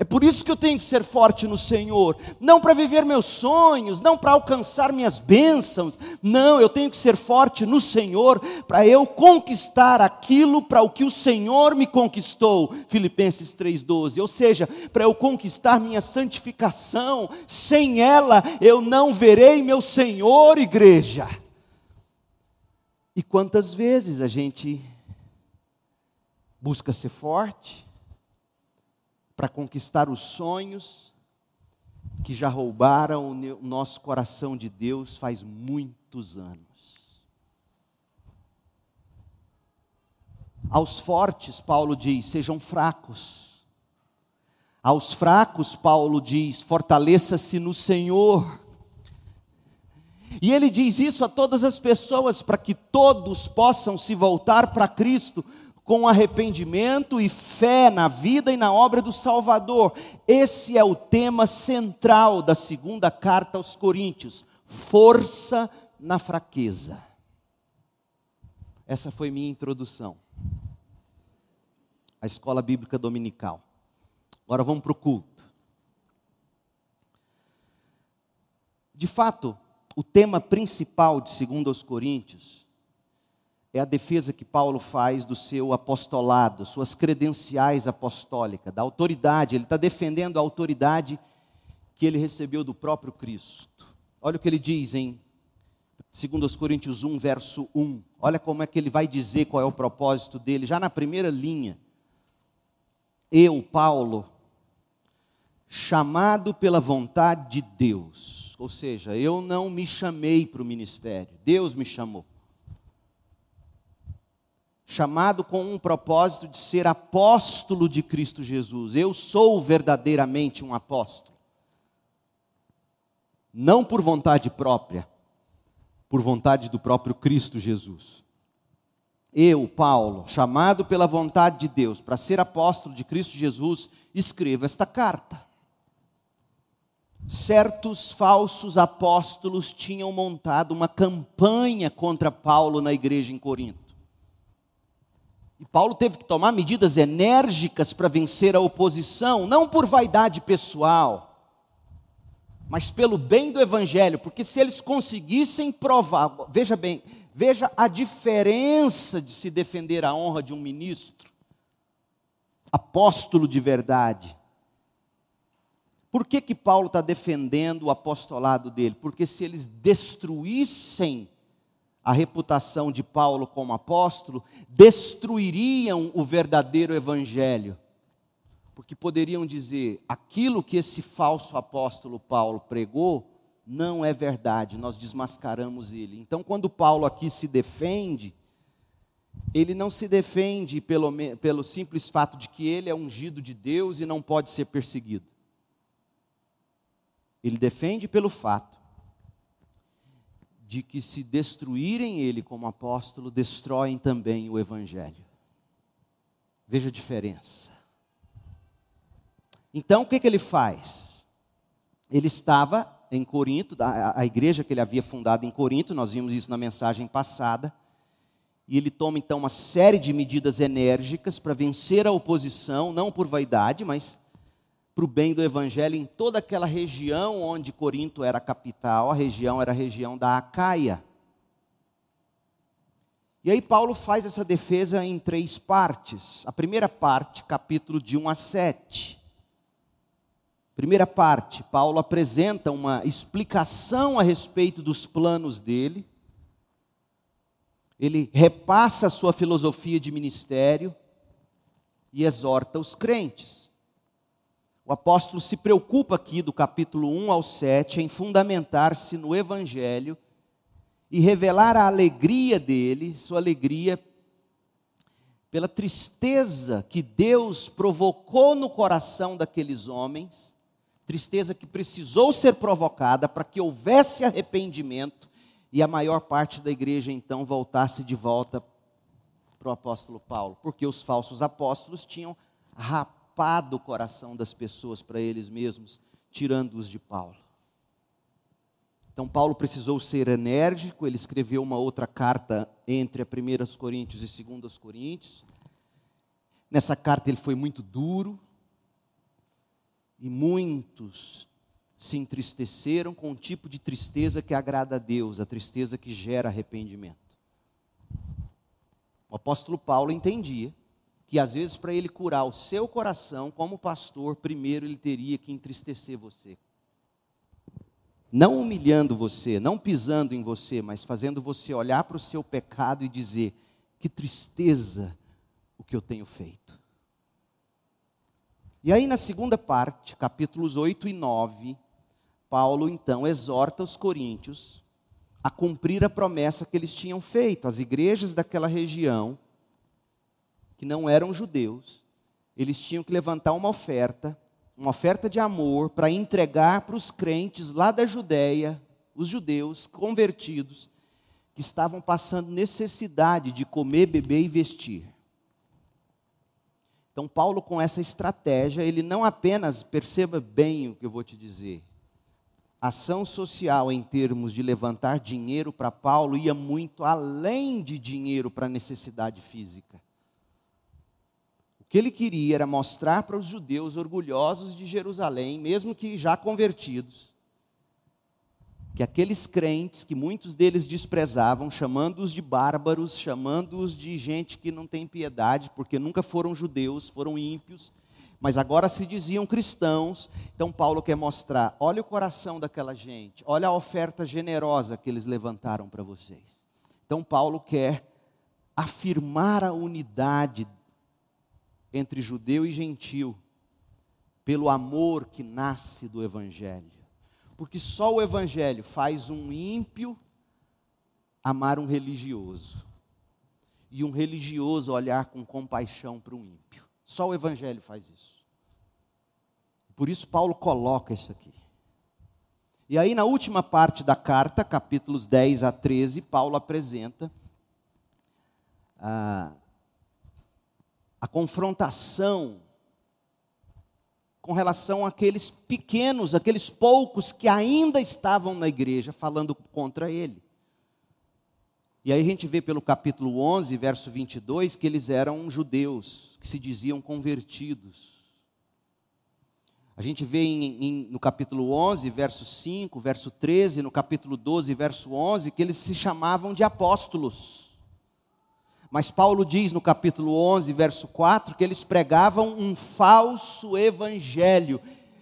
É por isso que eu tenho que ser forte no Senhor, não para viver meus sonhos, não para alcançar minhas bênçãos, não, eu tenho que ser forte no Senhor para eu conquistar aquilo para o que o Senhor me conquistou. Filipenses 3:12. Ou seja, para eu conquistar minha santificação, sem ela eu não verei meu Senhor, igreja. E quantas vezes a gente busca ser forte, para conquistar os sonhos que já roubaram o nosso coração de Deus faz muitos anos. Aos fortes, Paulo diz, sejam fracos. Aos fracos, Paulo diz, fortaleça-se no Senhor. E ele diz isso a todas as pessoas para que todos possam se voltar para Cristo, com arrependimento e fé na vida e na obra do Salvador. Esse é o tema central da segunda carta aos Coríntios: força na fraqueza. Essa foi minha introdução à escola bíblica dominical. Agora vamos para o culto. De fato, o tema principal de 2 Coríntios é a defesa que Paulo faz do seu apostolado, suas credenciais apostólicas, da autoridade. Ele está defendendo a autoridade que ele recebeu do próprio Cristo. Olha o que ele diz em 2 Coríntios 1, verso 1. Olha como é que ele vai dizer qual é o propósito dele, já na primeira linha. Eu, Paulo, chamado pela vontade de Deus, ou seja, eu não me chamei para o ministério, Deus me chamou chamado com um propósito de ser apóstolo de Cristo Jesus. Eu sou verdadeiramente um apóstolo. não por vontade própria, por vontade do próprio Cristo Jesus. Eu, Paulo, chamado pela vontade de Deus para ser apóstolo de Cristo Jesus, escrevo esta carta. Certos falsos apóstolos tinham montado uma campanha contra Paulo na igreja em Corinto. E Paulo teve que tomar medidas enérgicas para vencer a oposição, não por vaidade pessoal, mas pelo bem do evangelho, porque se eles conseguissem provar, veja bem, veja a diferença de se defender a honra de um ministro, apóstolo de verdade. Por que, que Paulo está defendendo o apostolado dele? Porque se eles destruíssem a reputação de Paulo como apóstolo, destruiriam o verdadeiro evangelho. Porque poderiam dizer: aquilo que esse falso apóstolo Paulo pregou não é verdade, nós desmascaramos ele. Então, quando Paulo aqui se defende, ele não se defende pelo, pelo simples fato de que ele é ungido de Deus e não pode ser perseguido. Ele defende pelo fato de que se destruírem ele como apóstolo, destroem também o evangelho. Veja a diferença. Então, o que, que ele faz? Ele estava em Corinto, a, a igreja que ele havia fundado em Corinto, nós vimos isso na mensagem passada, e ele toma então uma série de medidas enérgicas para vencer a oposição, não por vaidade, mas para o bem do evangelho em toda aquela região onde Corinto era capital, a região era a região da Acaia. E aí Paulo faz essa defesa em três partes. A primeira parte, capítulo de 1 a 7. Primeira parte, Paulo apresenta uma explicação a respeito dos planos dele. Ele repassa a sua filosofia de ministério e exorta os crentes. O apóstolo se preocupa aqui, do capítulo 1 ao 7, em fundamentar-se no Evangelho e revelar a alegria dele, sua alegria pela tristeza que Deus provocou no coração daqueles homens, tristeza que precisou ser provocada para que houvesse arrependimento e a maior parte da igreja então voltasse de volta para o apóstolo Paulo, porque os falsos apóstolos tinham rapado tapado o coração das pessoas para eles mesmos, tirando-os de Paulo. Então, Paulo precisou ser enérgico, ele escreveu uma outra carta entre a 1 Coríntios e 2 Coríntios. Nessa carta ele foi muito duro, e muitos se entristeceram com um tipo de tristeza que agrada a Deus, a tristeza que gera arrependimento. O apóstolo Paulo entendia que às vezes para ele curar o seu coração como pastor, primeiro ele teria que entristecer você. Não humilhando você, não pisando em você, mas fazendo você olhar para o seu pecado e dizer: que tristeza o que eu tenho feito. E aí, na segunda parte, capítulos 8 e 9, Paulo então exorta os coríntios a cumprir a promessa que eles tinham feito, as igrejas daquela região que não eram judeus, eles tinham que levantar uma oferta, uma oferta de amor, para entregar para os crentes lá da Judéia, os judeus convertidos, que estavam passando necessidade de comer, beber e vestir. Então, Paulo, com essa estratégia, ele não apenas, perceba bem o que eu vou te dizer, ação social em termos de levantar dinheiro para Paulo ia muito além de dinheiro para necessidade física que ele queria era mostrar para os judeus orgulhosos de Jerusalém, mesmo que já convertidos, que aqueles crentes que muitos deles desprezavam, chamando-os de bárbaros, chamando-os de gente que não tem piedade, porque nunca foram judeus, foram ímpios, mas agora se diziam cristãos. Então Paulo quer mostrar: olha o coração daquela gente, olha a oferta generosa que eles levantaram para vocês. Então Paulo quer afirmar a unidade entre judeu e gentil, pelo amor que nasce do Evangelho. Porque só o Evangelho faz um ímpio amar um religioso, e um religioso olhar com compaixão para um ímpio. Só o Evangelho faz isso. Por isso, Paulo coloca isso aqui. E aí, na última parte da carta, capítulos 10 a 13, Paulo apresenta a, a confrontação com relação àqueles pequenos, aqueles poucos que ainda estavam na igreja falando contra ele. E aí a gente vê pelo capítulo 11, verso 22, que eles eram judeus, que se diziam convertidos. A gente vê em, em, no capítulo 11, verso 5, verso 13, no capítulo 12, verso 11, que eles se chamavam de apóstolos. Mas Paulo diz no capítulo 11, verso 4, que eles pregavam um falso evangelho.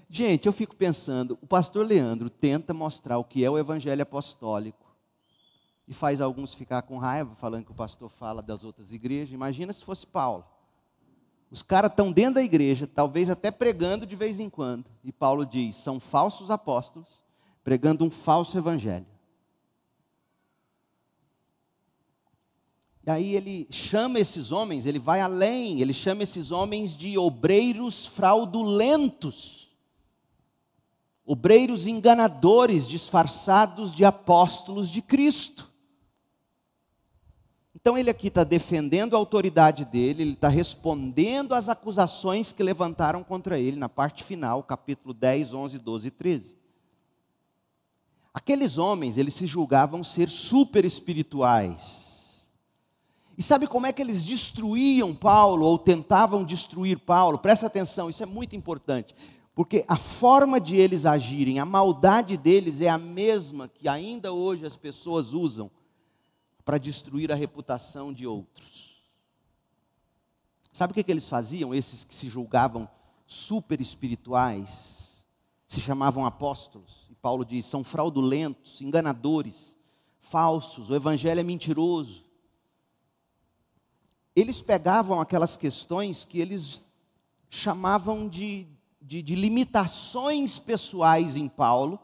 Gente, eu fico pensando, o pastor Leandro tenta mostrar o que é o evangelho apostólico e faz alguns ficar com raiva, falando que o pastor fala das outras igrejas. Imagina se fosse Paulo. Os caras estão dentro da igreja, talvez até pregando de vez em quando. E Paulo diz: são falsos apóstolos, pregando um falso evangelho. E aí ele chama esses homens, ele vai além, ele chama esses homens de obreiros fraudulentos, obreiros enganadores disfarçados de apóstolos de Cristo. Então ele aqui está defendendo a autoridade dele, ele está respondendo às acusações que levantaram contra ele na parte final, capítulo 10, 11, 12 e 13. Aqueles homens, eles se julgavam ser super espirituais. E sabe como é que eles destruíam Paulo ou tentavam destruir Paulo? Presta atenção, isso é muito importante. Porque a forma de eles agirem, a maldade deles é a mesma que ainda hoje as pessoas usam para destruir a reputação de outros. Sabe o que, que eles faziam, esses que se julgavam super espirituais? Se chamavam apóstolos. E Paulo diz: são fraudulentos, enganadores, falsos, o evangelho é mentiroso. Eles pegavam aquelas questões que eles chamavam de, de, de limitações pessoais em Paulo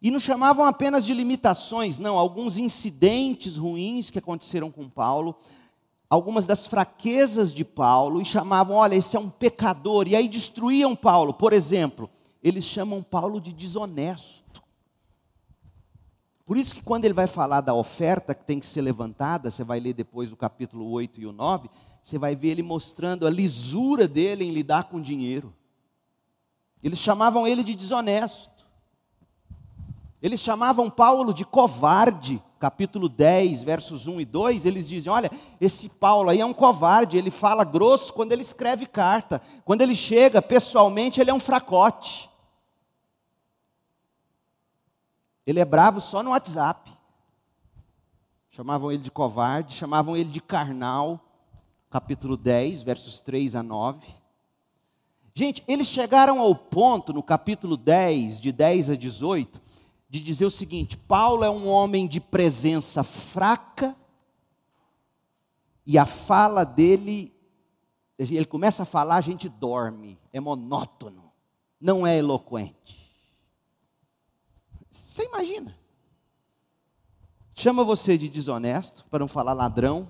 e não chamavam apenas de limitações, não, alguns incidentes ruins que aconteceram com Paulo, algumas das fraquezas de Paulo, e chamavam, olha, esse é um pecador, e aí destruíam Paulo. Por exemplo, eles chamam Paulo de desonesto. Por isso que quando ele vai falar da oferta que tem que ser levantada, você vai ler depois o capítulo 8 e o 9, você vai ver ele mostrando a lisura dele em lidar com dinheiro. Eles chamavam ele de desonesto. Eles chamavam Paulo de covarde, capítulo 10, versos 1 e 2, eles dizem: Olha, esse Paulo aí é um covarde, ele fala grosso quando ele escreve carta, quando ele chega pessoalmente, ele é um fracote. Ele é bravo só no WhatsApp. Chamavam ele de covarde, chamavam ele de carnal, capítulo 10, versos 3 a 9. Gente, eles chegaram ao ponto, no capítulo 10, de 10 a 18, de dizer o seguinte: Paulo é um homem de presença fraca, e a fala dele, ele começa a falar, a gente dorme, é monótono, não é eloquente. Você imagina? Chama você de desonesto, para não falar ladrão,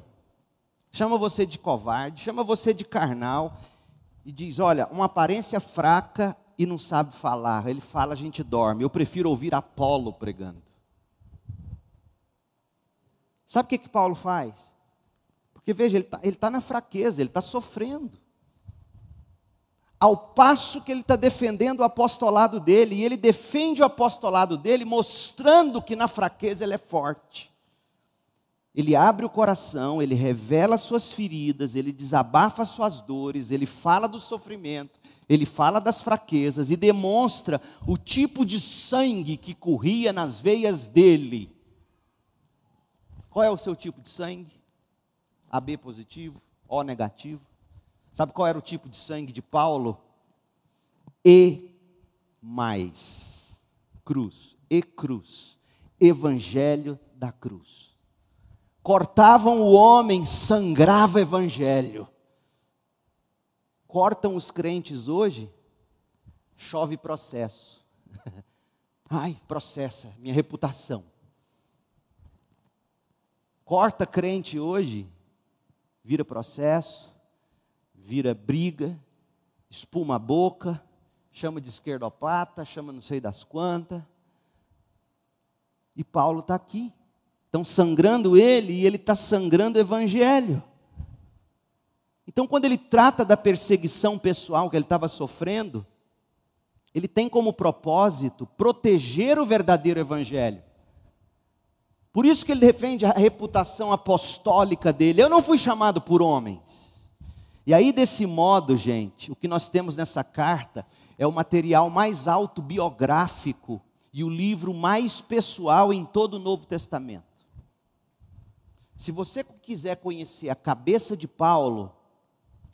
chama você de covarde, chama você de carnal, e diz: olha, uma aparência fraca e não sabe falar. Ele fala, a gente dorme. Eu prefiro ouvir Apolo pregando. Sabe o que, que Paulo faz? Porque veja, ele está tá na fraqueza, ele está sofrendo. Ao passo que ele está defendendo o apostolado dele, e ele defende o apostolado dele, mostrando que na fraqueza ele é forte. Ele abre o coração, ele revela suas feridas, ele desabafa suas dores, ele fala do sofrimento, ele fala das fraquezas e demonstra o tipo de sangue que corria nas veias dele. Qual é o seu tipo de sangue? AB positivo, O negativo. Sabe qual era o tipo de sangue de Paulo? E mais cruz, e cruz, evangelho da cruz. Cortavam o homem, sangrava evangelho cortam os crentes hoje, chove processo. Ai, processa minha reputação. Corta crente hoje, vira processo, vira briga, espuma a boca, chama de esquerdopata, chama não sei das quantas. E Paulo está aqui. Estão sangrando ele e ele está sangrando o evangelho. Então, quando ele trata da perseguição pessoal que ele estava sofrendo, ele tem como propósito proteger o verdadeiro evangelho. Por isso que ele defende a reputação apostólica dele. Eu não fui chamado por homens. E aí, desse modo, gente, o que nós temos nessa carta é o material mais autobiográfico e o livro mais pessoal em todo o Novo Testamento. Se você quiser conhecer a cabeça de Paulo,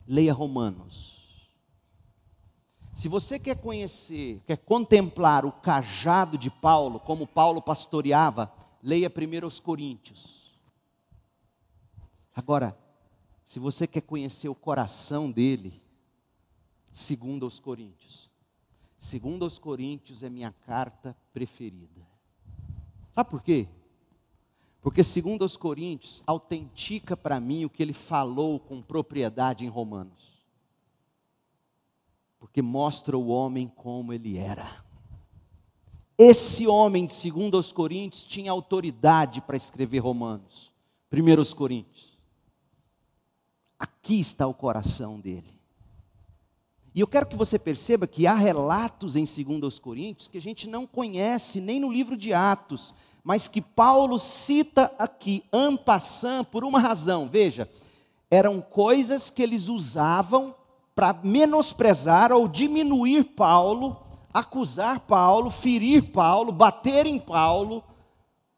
leia Romanos. Se você quer conhecer, quer contemplar o cajado de Paulo, como Paulo pastoreava, leia primeiro os Coríntios. Agora, se você quer conhecer o coração dele, segundo os Coríntios. Segundo os Coríntios é minha carta preferida. Sabe por quê? Porque, segundo os Coríntios, autentica para mim o que ele falou com propriedade em Romanos. Porque mostra o homem como ele era. Esse homem, segundo os Coríntios, tinha autoridade para escrever Romanos. Primeiros Coríntios. Aqui está o coração dele. E eu quero que você perceba que há relatos em 2 Coríntios que a gente não conhece nem no livro de Atos, mas que Paulo cita aqui, ampassam, por uma razão. Veja, eram coisas que eles usavam para menosprezar ou diminuir Paulo, acusar Paulo, ferir Paulo, bater em Paulo,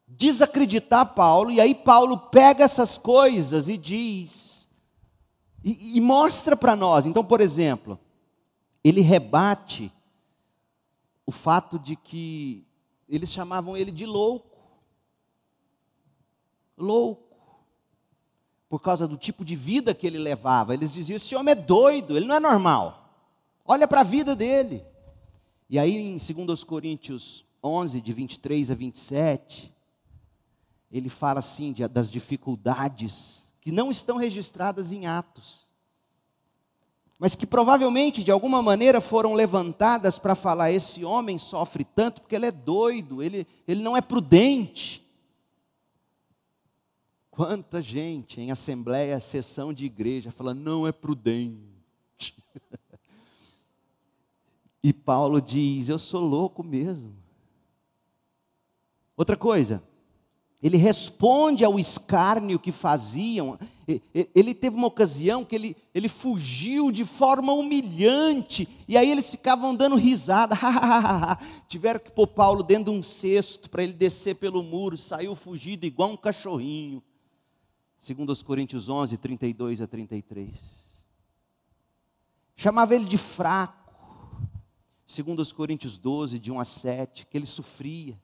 desacreditar Paulo, e aí Paulo pega essas coisas e diz, e, e mostra para nós. Então, por exemplo, ele rebate o fato de que eles chamavam ele de louco louco. Por causa do tipo de vida que ele levava. Eles diziam: esse homem é doido, ele não é normal. Olha para a vida dele. E aí, em 2 Coríntios 11, de 23 a 27, ele fala assim de, das dificuldades que não estão registradas em Atos, mas que provavelmente, de alguma maneira, foram levantadas para falar: esse homem sofre tanto porque ele é doido, ele, ele não é prudente. Quanta gente em assembleia, sessão de igreja, fala, não é prudente. e Paulo diz, eu sou louco mesmo. Outra coisa, ele responde ao escárnio que faziam. Ele teve uma ocasião que ele, ele fugiu de forma humilhante, e aí eles ficavam dando risada. Tiveram que pôr Paulo dentro de um cesto para ele descer pelo muro, saiu fugido igual um cachorrinho segundo os Coríntios 11, 32 a 33. Chamava ele de fraco, segundo os Coríntios 12, de 1 a 7, que ele sofria.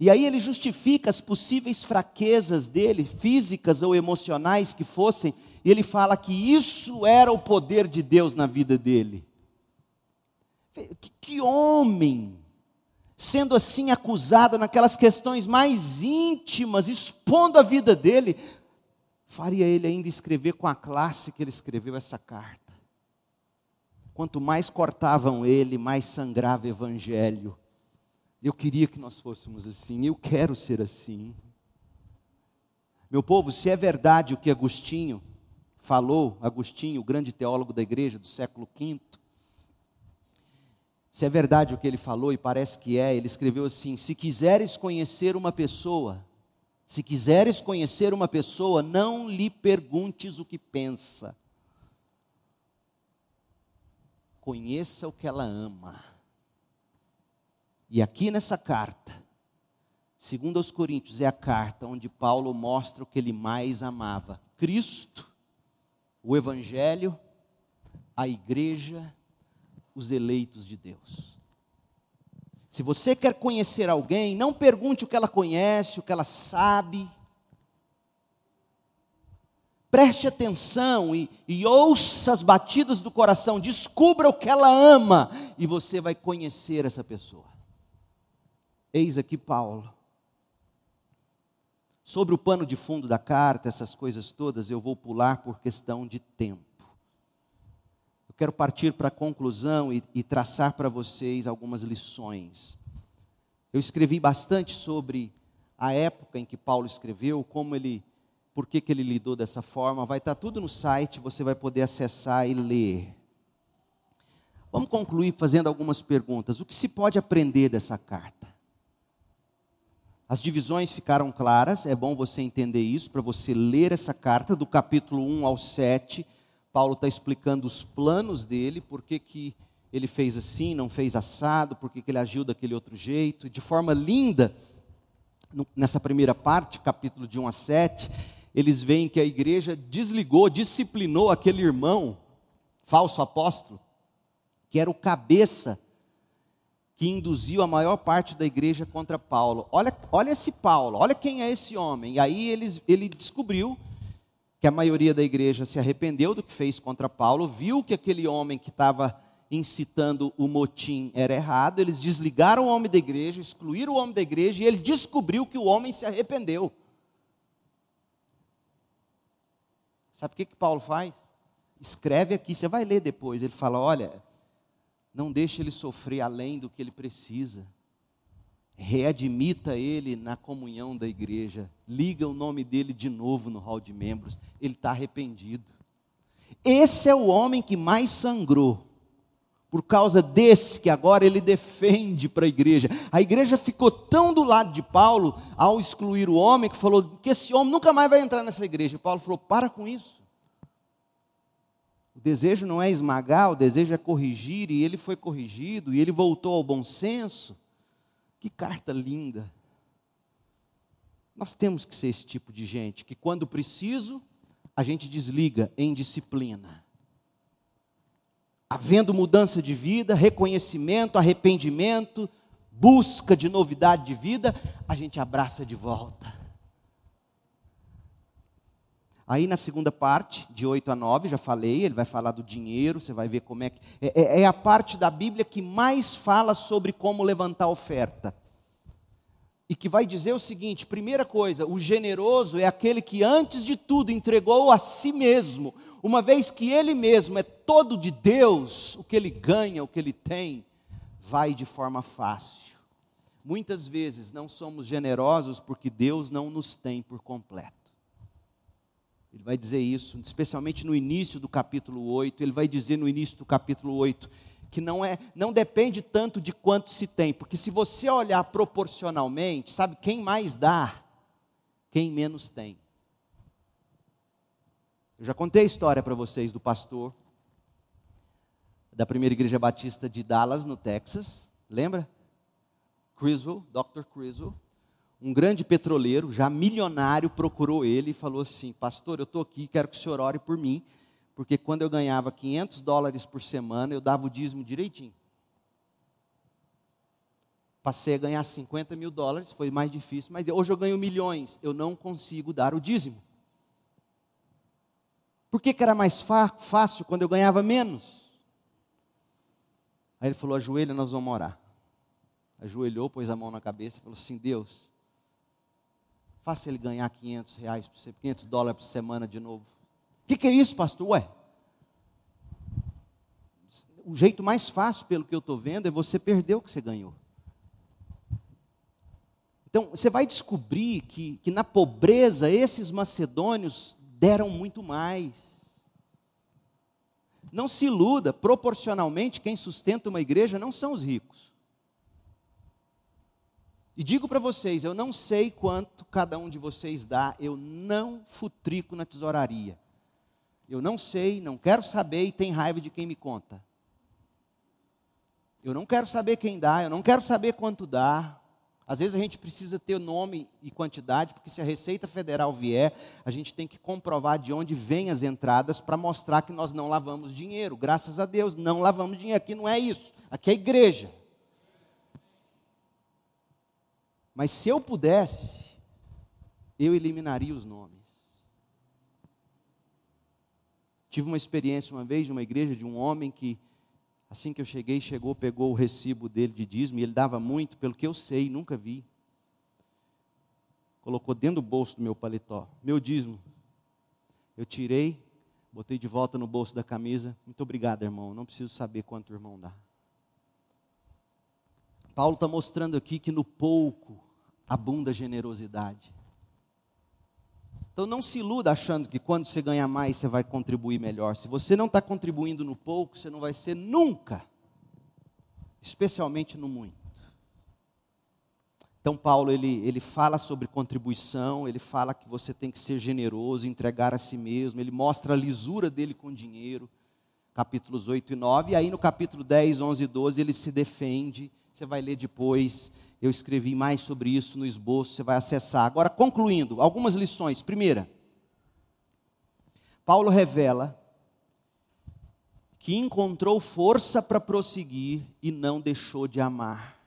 E aí ele justifica as possíveis fraquezas dele, físicas ou emocionais que fossem, e ele fala que isso era o poder de Deus na vida dele. Que, que homem sendo assim acusado naquelas questões mais íntimas, expondo a vida dele, faria ele ainda escrever com a classe que ele escreveu essa carta. Quanto mais cortavam ele, mais sangrava o evangelho. Eu queria que nós fôssemos assim, eu quero ser assim. Meu povo, se é verdade o que Agostinho falou, Agostinho, o grande teólogo da igreja do século V, se é verdade o que ele falou, e parece que é, ele escreveu assim: se quiseres conhecer uma pessoa, se quiseres conhecer uma pessoa, não lhe perguntes o que pensa. Conheça o que ela ama. E aqui nessa carta, segundo aos Coríntios, é a carta onde Paulo mostra o que ele mais amava: Cristo, o Evangelho, a igreja os eleitos de Deus. Se você quer conhecer alguém, não pergunte o que ela conhece, o que ela sabe. Preste atenção e, e ouça as batidas do coração, descubra o que ela ama, e você vai conhecer essa pessoa. Eis aqui Paulo. Sobre o pano de fundo da carta, essas coisas todas, eu vou pular por questão de tempo quero partir para a conclusão e, e traçar para vocês algumas lições. Eu escrevi bastante sobre a época em que Paulo escreveu, como ele, por que, que ele lidou dessa forma. Vai estar tudo no site, você vai poder acessar e ler. Vamos concluir fazendo algumas perguntas. O que se pode aprender dessa carta? As divisões ficaram claras, é bom você entender isso, para você ler essa carta, do capítulo 1 ao 7. Paulo está explicando os planos dele, por que, que ele fez assim, não fez assado, por que, que ele agiu daquele outro jeito. De forma linda, nessa primeira parte, capítulo de 1 a 7, eles veem que a igreja desligou, disciplinou aquele irmão, falso apóstolo, que era o cabeça que induziu a maior parte da igreja contra Paulo. Olha, olha esse Paulo, olha quem é esse homem. E aí eles, ele descobriu que a maioria da igreja se arrependeu do que fez contra Paulo, viu que aquele homem que estava incitando o motim era errado, eles desligaram o homem da igreja, excluíram o homem da igreja e ele descobriu que o homem se arrependeu. Sabe o que, que Paulo faz? Escreve aqui, você vai ler depois. Ele fala: olha, não deixe ele sofrer além do que ele precisa. Readmita ele na comunhão da igreja. Liga o nome dele de novo no hall de membros. Ele está arrependido. Esse é o homem que mais sangrou. Por causa desse que agora ele defende para a igreja. A igreja ficou tão do lado de Paulo, ao excluir o homem, que falou que esse homem nunca mais vai entrar nessa igreja. Paulo falou: para com isso. O desejo não é esmagar, o desejo é corrigir, e ele foi corrigido, e ele voltou ao bom senso. Que carta linda. Nós temos que ser esse tipo de gente, que quando preciso, a gente desliga em disciplina. Havendo mudança de vida, reconhecimento, arrependimento, busca de novidade de vida, a gente abraça de volta. Aí na segunda parte, de 8 a 9, já falei, ele vai falar do dinheiro, você vai ver como é que. É, é, é a parte da Bíblia que mais fala sobre como levantar oferta. E que vai dizer o seguinte: primeira coisa, o generoso é aquele que antes de tudo entregou a si mesmo, uma vez que ele mesmo é todo de Deus, o que ele ganha, o que ele tem, vai de forma fácil. Muitas vezes não somos generosos porque Deus não nos tem por completo. Ele vai dizer isso, especialmente no início do capítulo 8, ele vai dizer no início do capítulo 8 que não é, não depende tanto de quanto se tem, porque se você olhar proporcionalmente, sabe quem mais dá? Quem menos tem. Eu já contei a história para vocês do pastor da primeira igreja batista de Dallas, no Texas, lembra? Criswell, Dr. Criswell um grande petroleiro, já milionário, procurou ele e falou assim: Pastor, eu estou aqui, quero que o senhor ore por mim, porque quando eu ganhava 500 dólares por semana, eu dava o dízimo direitinho. Passei a ganhar 50 mil dólares, foi mais difícil, mas hoje eu ganho milhões, eu não consigo dar o dízimo. Por que, que era mais fácil quando eu ganhava menos? Aí ele falou: ajoelha, nós vamos orar. Ajoelhou, pôs a mão na cabeça e falou assim: Deus, Faça ele ganhar 500 reais por 500 dólares por semana de novo. O que, que é isso, pastor? Ué, o jeito mais fácil, pelo que eu estou vendo, é você perder o que você ganhou. Então, você vai descobrir que, que na pobreza, esses macedônios deram muito mais. Não se iluda, proporcionalmente, quem sustenta uma igreja não são os ricos. E digo para vocês, eu não sei quanto cada um de vocês dá, eu não futrico na tesouraria. Eu não sei, não quero saber e tem raiva de quem me conta. Eu não quero saber quem dá, eu não quero saber quanto dá. Às vezes a gente precisa ter nome e quantidade, porque se a Receita Federal vier, a gente tem que comprovar de onde vêm as entradas para mostrar que nós não lavamos dinheiro. Graças a Deus, não lavamos dinheiro. Aqui não é isso. Aqui é igreja. Mas se eu pudesse, eu eliminaria os nomes. Tive uma experiência uma vez de uma igreja de um homem que, assim que eu cheguei, chegou, pegou o recibo dele de dízimo, e ele dava muito, pelo que eu sei, nunca vi. Colocou dentro do bolso do meu paletó, meu dízimo. Eu tirei, botei de volta no bolso da camisa. Muito obrigado, irmão. Não preciso saber quanto o irmão dá. Paulo está mostrando aqui que no pouco abunda generosidade. Então não se iluda achando que quando você ganhar mais você vai contribuir melhor. Se você não está contribuindo no pouco, você não vai ser nunca, especialmente no muito. Então Paulo ele, ele fala sobre contribuição, ele fala que você tem que ser generoso, entregar a si mesmo, ele mostra a lisura dele com dinheiro, capítulos 8 e 9, e aí no capítulo 10, 11 e 12 ele se defende, você vai ler depois, eu escrevi mais sobre isso no esboço, você vai acessar. Agora concluindo, algumas lições. Primeira, Paulo revela que encontrou força para prosseguir e não deixou de amar.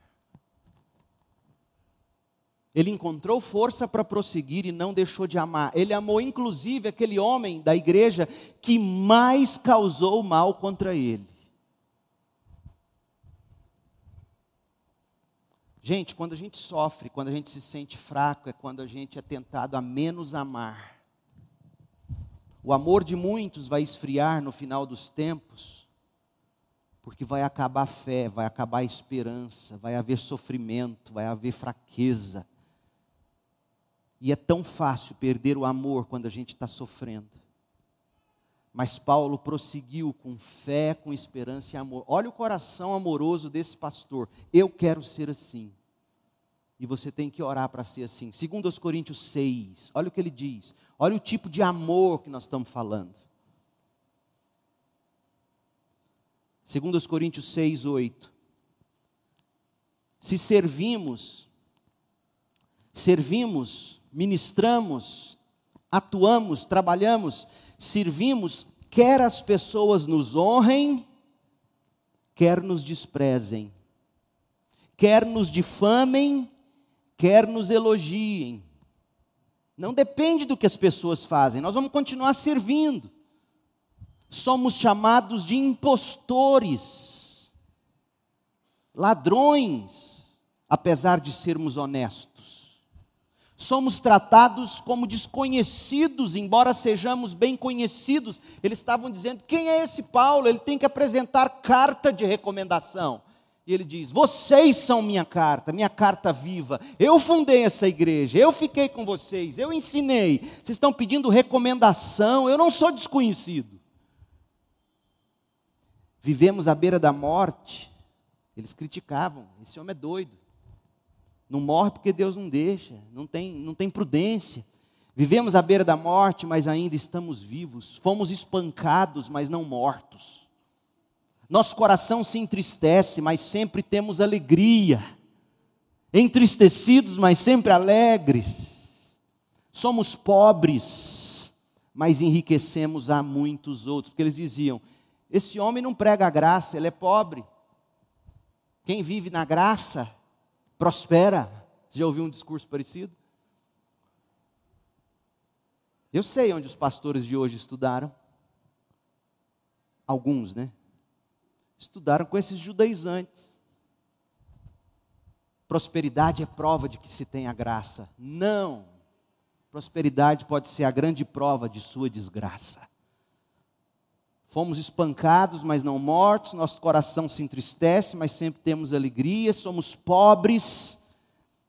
Ele encontrou força para prosseguir e não deixou de amar. Ele amou inclusive aquele homem da igreja que mais causou mal contra ele. Gente, quando a gente sofre, quando a gente se sente fraco, é quando a gente é tentado a menos amar. O amor de muitos vai esfriar no final dos tempos, porque vai acabar a fé, vai acabar a esperança, vai haver sofrimento, vai haver fraqueza e é tão fácil perder o amor quando a gente está sofrendo. Mas Paulo prosseguiu com fé, com esperança e amor. Olha o coração amoroso desse pastor. Eu quero ser assim. E você tem que orar para ser assim. Segundo os Coríntios 6, olha o que ele diz. Olha o tipo de amor que nós estamos falando. Segundo os Coríntios 6, 8. Se servimos, servimos ministramos, atuamos, trabalhamos, servimos, quer as pessoas nos honrem, quer nos desprezem, quer nos difamem, quer nos elogiem. Não depende do que as pessoas fazem, nós vamos continuar servindo. Somos chamados de impostores, ladrões, apesar de sermos honestos somos tratados como desconhecidos, embora sejamos bem conhecidos. Eles estavam dizendo: quem é esse Paulo? Ele tem que apresentar carta de recomendação. E ele diz: Vocês são minha carta, minha carta viva. Eu fundei essa igreja, eu fiquei com vocês, eu ensinei. Vocês estão pedindo recomendação, eu não sou desconhecido. Vivemos à beira da morte. Eles criticavam: esse homem é doido. Não morre porque Deus não deixa, não tem, não tem prudência. Vivemos à beira da morte, mas ainda estamos vivos. Fomos espancados, mas não mortos. Nosso coração se entristece, mas sempre temos alegria. Entristecidos, mas sempre alegres. Somos pobres, mas enriquecemos a muitos outros. Porque eles diziam: esse homem não prega a graça, ele é pobre. Quem vive na graça prospera. Você já ouviu um discurso parecido? Eu sei onde os pastores de hoje estudaram. Alguns, né? Estudaram com esses judaizantes. Prosperidade é prova de que se tem a graça. Não. Prosperidade pode ser a grande prova de sua desgraça. Fomos espancados, mas não mortos, nosso coração se entristece, mas sempre temos alegria, somos pobres,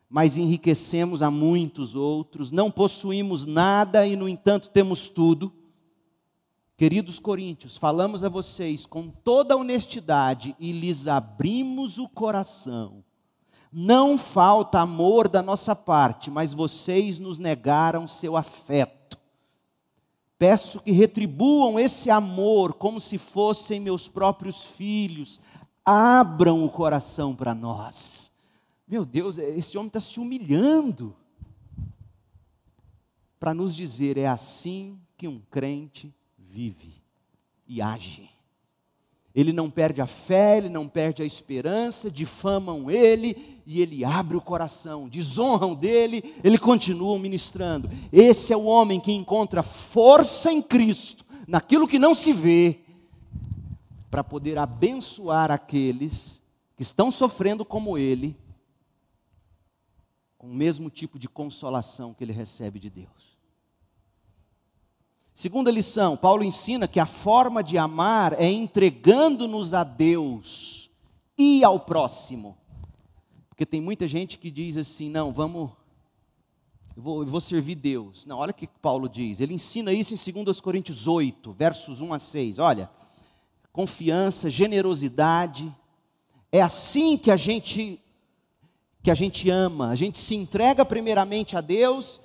mas enriquecemos a muitos outros, não possuímos nada e, no entanto, temos tudo. Queridos coríntios, falamos a vocês com toda honestidade e lhes abrimos o coração. Não falta amor da nossa parte, mas vocês nos negaram seu afeto. Peço que retribuam esse amor como se fossem meus próprios filhos. Abram o coração para nós. Meu Deus, esse homem está se humilhando para nos dizer: é assim que um crente vive e age. Ele não perde a fé, ele não perde a esperança, difamam ele e ele abre o coração, desonram dele, ele continua ministrando. Esse é o homem que encontra força em Cristo, naquilo que não se vê, para poder abençoar aqueles que estão sofrendo como ele, com o mesmo tipo de consolação que ele recebe de Deus. Segunda lição, Paulo ensina que a forma de amar é entregando-nos a Deus e ao próximo. Porque tem muita gente que diz assim: não, vamos, eu vou, eu vou servir Deus. Não, olha o que Paulo diz. Ele ensina isso em 2 Coríntios 8, versos 1 a 6. Olha, confiança, generosidade. É assim que a gente que a gente ama, a gente se entrega primeiramente a Deus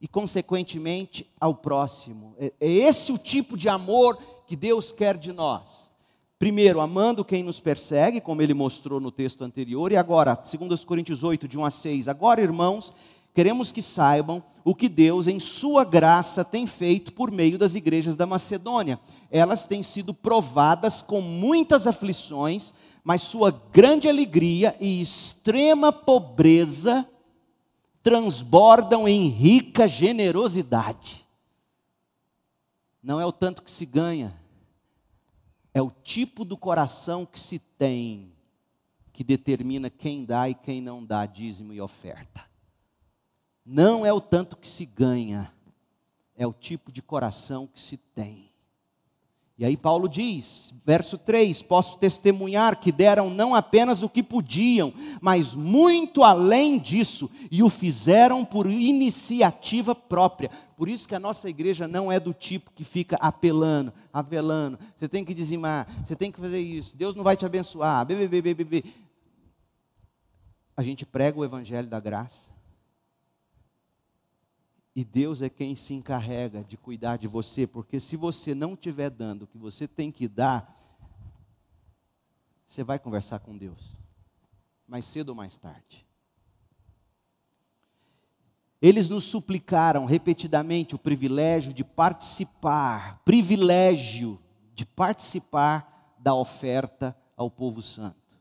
e consequentemente ao próximo. É, é esse o tipo de amor que Deus quer de nós. Primeiro, amando quem nos persegue, como ele mostrou no texto anterior, e agora, 2 Coríntios 8, de 1 a 6. Agora, irmãos, queremos que saibam o que Deus, em Sua graça, tem feito por meio das igrejas da Macedônia. Elas têm sido provadas com muitas aflições, mas Sua grande alegria e extrema pobreza transbordam em rica generosidade. Não é o tanto que se ganha, é o tipo do coração que se tem que determina quem dá e quem não dá dízimo e oferta. Não é o tanto que se ganha, é o tipo de coração que se tem. E aí Paulo diz, verso 3: Posso testemunhar que deram não apenas o que podiam, mas muito além disso, e o fizeram por iniciativa própria. Por isso que a nossa igreja não é do tipo que fica apelando, apelando. Você tem que dizimar, você tem que fazer isso, Deus não vai te abençoar. Bê, bê, bê, bê, A gente prega o evangelho da graça. E Deus é quem se encarrega de cuidar de você, porque se você não estiver dando o que você tem que dar, você vai conversar com Deus, mais cedo ou mais tarde. Eles nos suplicaram repetidamente o privilégio de participar, privilégio de participar da oferta ao povo santo.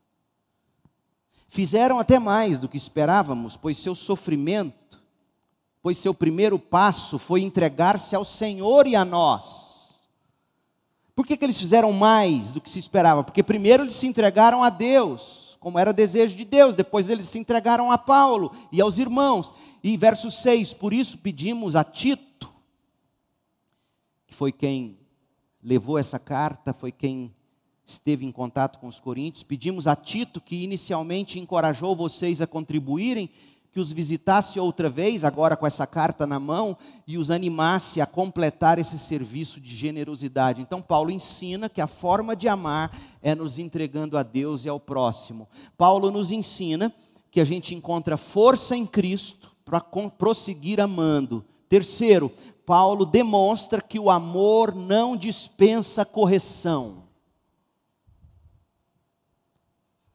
Fizeram até mais do que esperávamos, pois seu sofrimento pois seu primeiro passo foi entregar-se ao Senhor e a nós. Por que, que eles fizeram mais do que se esperava? Porque primeiro eles se entregaram a Deus, como era desejo de Deus, depois eles se entregaram a Paulo e aos irmãos. E verso 6: Por isso pedimos a Tito, que foi quem levou essa carta, foi quem esteve em contato com os coríntios, pedimos a Tito, que inicialmente encorajou vocês a contribuírem, que os visitasse outra vez, agora com essa carta na mão, e os animasse a completar esse serviço de generosidade. Então, Paulo ensina que a forma de amar é nos entregando a Deus e ao próximo. Paulo nos ensina que a gente encontra força em Cristo para prosseguir amando. Terceiro, Paulo demonstra que o amor não dispensa correção.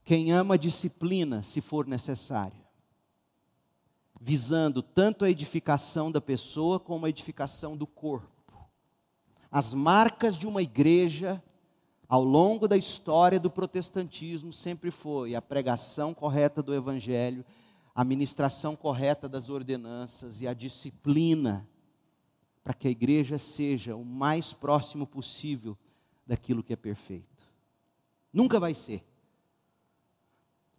Quem ama disciplina, se for necessário visando tanto a edificação da pessoa como a edificação do corpo. As marcas de uma igreja ao longo da história do protestantismo sempre foi a pregação correta do evangelho, a ministração correta das ordenanças e a disciplina para que a igreja seja o mais próximo possível daquilo que é perfeito. Nunca vai ser.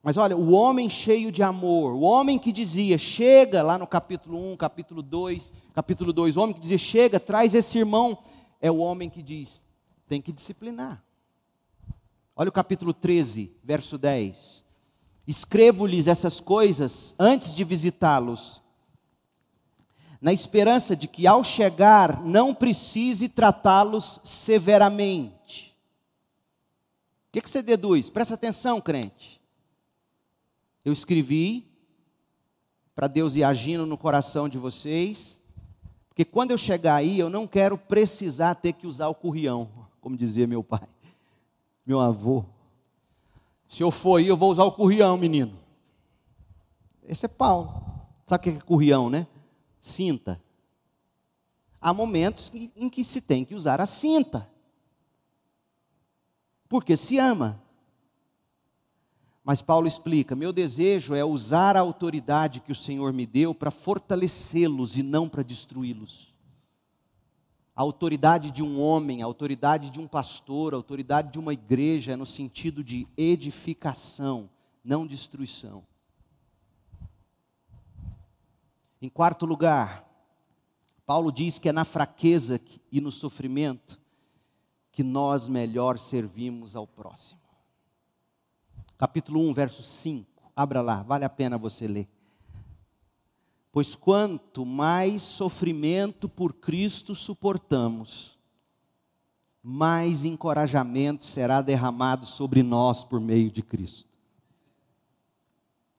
Mas olha, o homem cheio de amor, o homem que dizia, chega lá no capítulo 1, capítulo 2, capítulo 2, o homem que dizia, chega, traz esse irmão, é o homem que diz, tem que disciplinar. Olha o capítulo 13, verso 10. Escrevo-lhes essas coisas antes de visitá-los, na esperança de que ao chegar não precise tratá-los severamente. O que, que você deduz? Presta atenção, crente. Eu escrevi para Deus ir agindo no coração de vocês, porque quando eu chegar aí, eu não quero precisar ter que usar o currião, como dizia meu pai, meu avô. Se eu for aí, eu vou usar o currião, menino. Esse é Paulo. Sabe o que é currião, né? Cinta. Há momentos em que se tem que usar a cinta. Porque se ama. Mas Paulo explica: meu desejo é usar a autoridade que o Senhor me deu para fortalecê-los e não para destruí-los. A autoridade de um homem, a autoridade de um pastor, a autoridade de uma igreja é no sentido de edificação, não destruição. Em quarto lugar, Paulo diz que é na fraqueza e no sofrimento que nós melhor servimos ao próximo capítulo 1, verso 5. Abra lá, vale a pena você ler. Pois quanto mais sofrimento por Cristo suportamos, mais encorajamento será derramado sobre nós por meio de Cristo.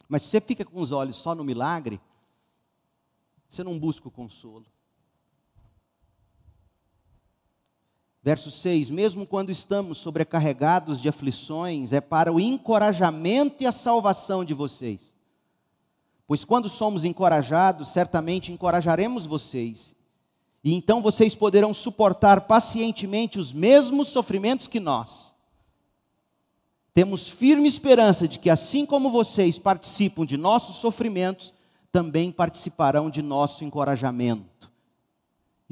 Mas se você fica com os olhos só no milagre, você não busca o consolo. Verso 6: Mesmo quando estamos sobrecarregados de aflições, é para o encorajamento e a salvação de vocês. Pois quando somos encorajados, certamente encorajaremos vocês, e então vocês poderão suportar pacientemente os mesmos sofrimentos que nós. Temos firme esperança de que, assim como vocês participam de nossos sofrimentos, também participarão de nosso encorajamento.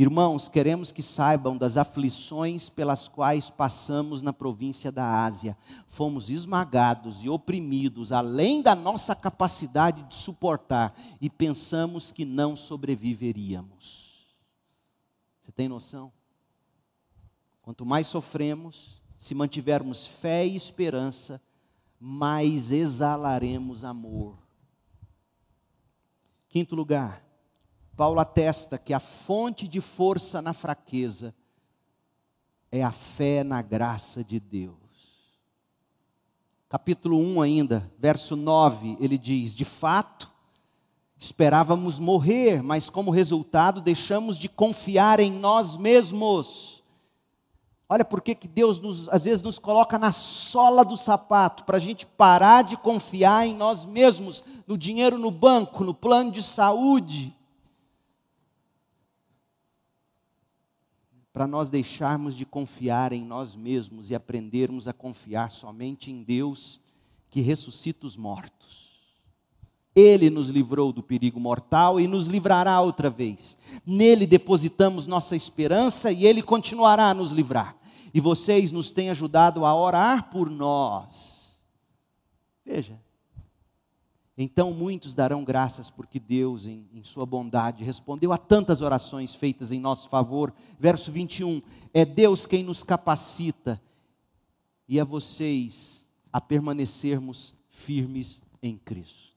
Irmãos, queremos que saibam das aflições pelas quais passamos na província da Ásia. Fomos esmagados e oprimidos além da nossa capacidade de suportar e pensamos que não sobreviveríamos. Você tem noção? Quanto mais sofremos, se mantivermos fé e esperança, mais exalaremos amor. Quinto lugar, Paulo atesta que a fonte de força na fraqueza é a fé na graça de Deus. Capítulo 1 ainda, verso 9, ele diz: De fato, Esperávamos morrer, mas como resultado deixamos de confiar em nós mesmos. Olha por que Deus nos, às vezes nos coloca na sola do sapato, para a gente parar de confiar em nós mesmos, no dinheiro no banco, no plano de saúde. Para nós deixarmos de confiar em nós mesmos e aprendermos a confiar somente em Deus que ressuscita os mortos. Ele nos livrou do perigo mortal e nos livrará outra vez. Nele depositamos nossa esperança e ele continuará a nos livrar. E vocês nos têm ajudado a orar por nós. Veja. Então muitos darão graças porque Deus, em, em, Sua bondade, respondeu a tantas orações feitas em nosso favor. Verso 21. É Deus quem nos capacita e a vocês a permanecermos firmes em Cristo.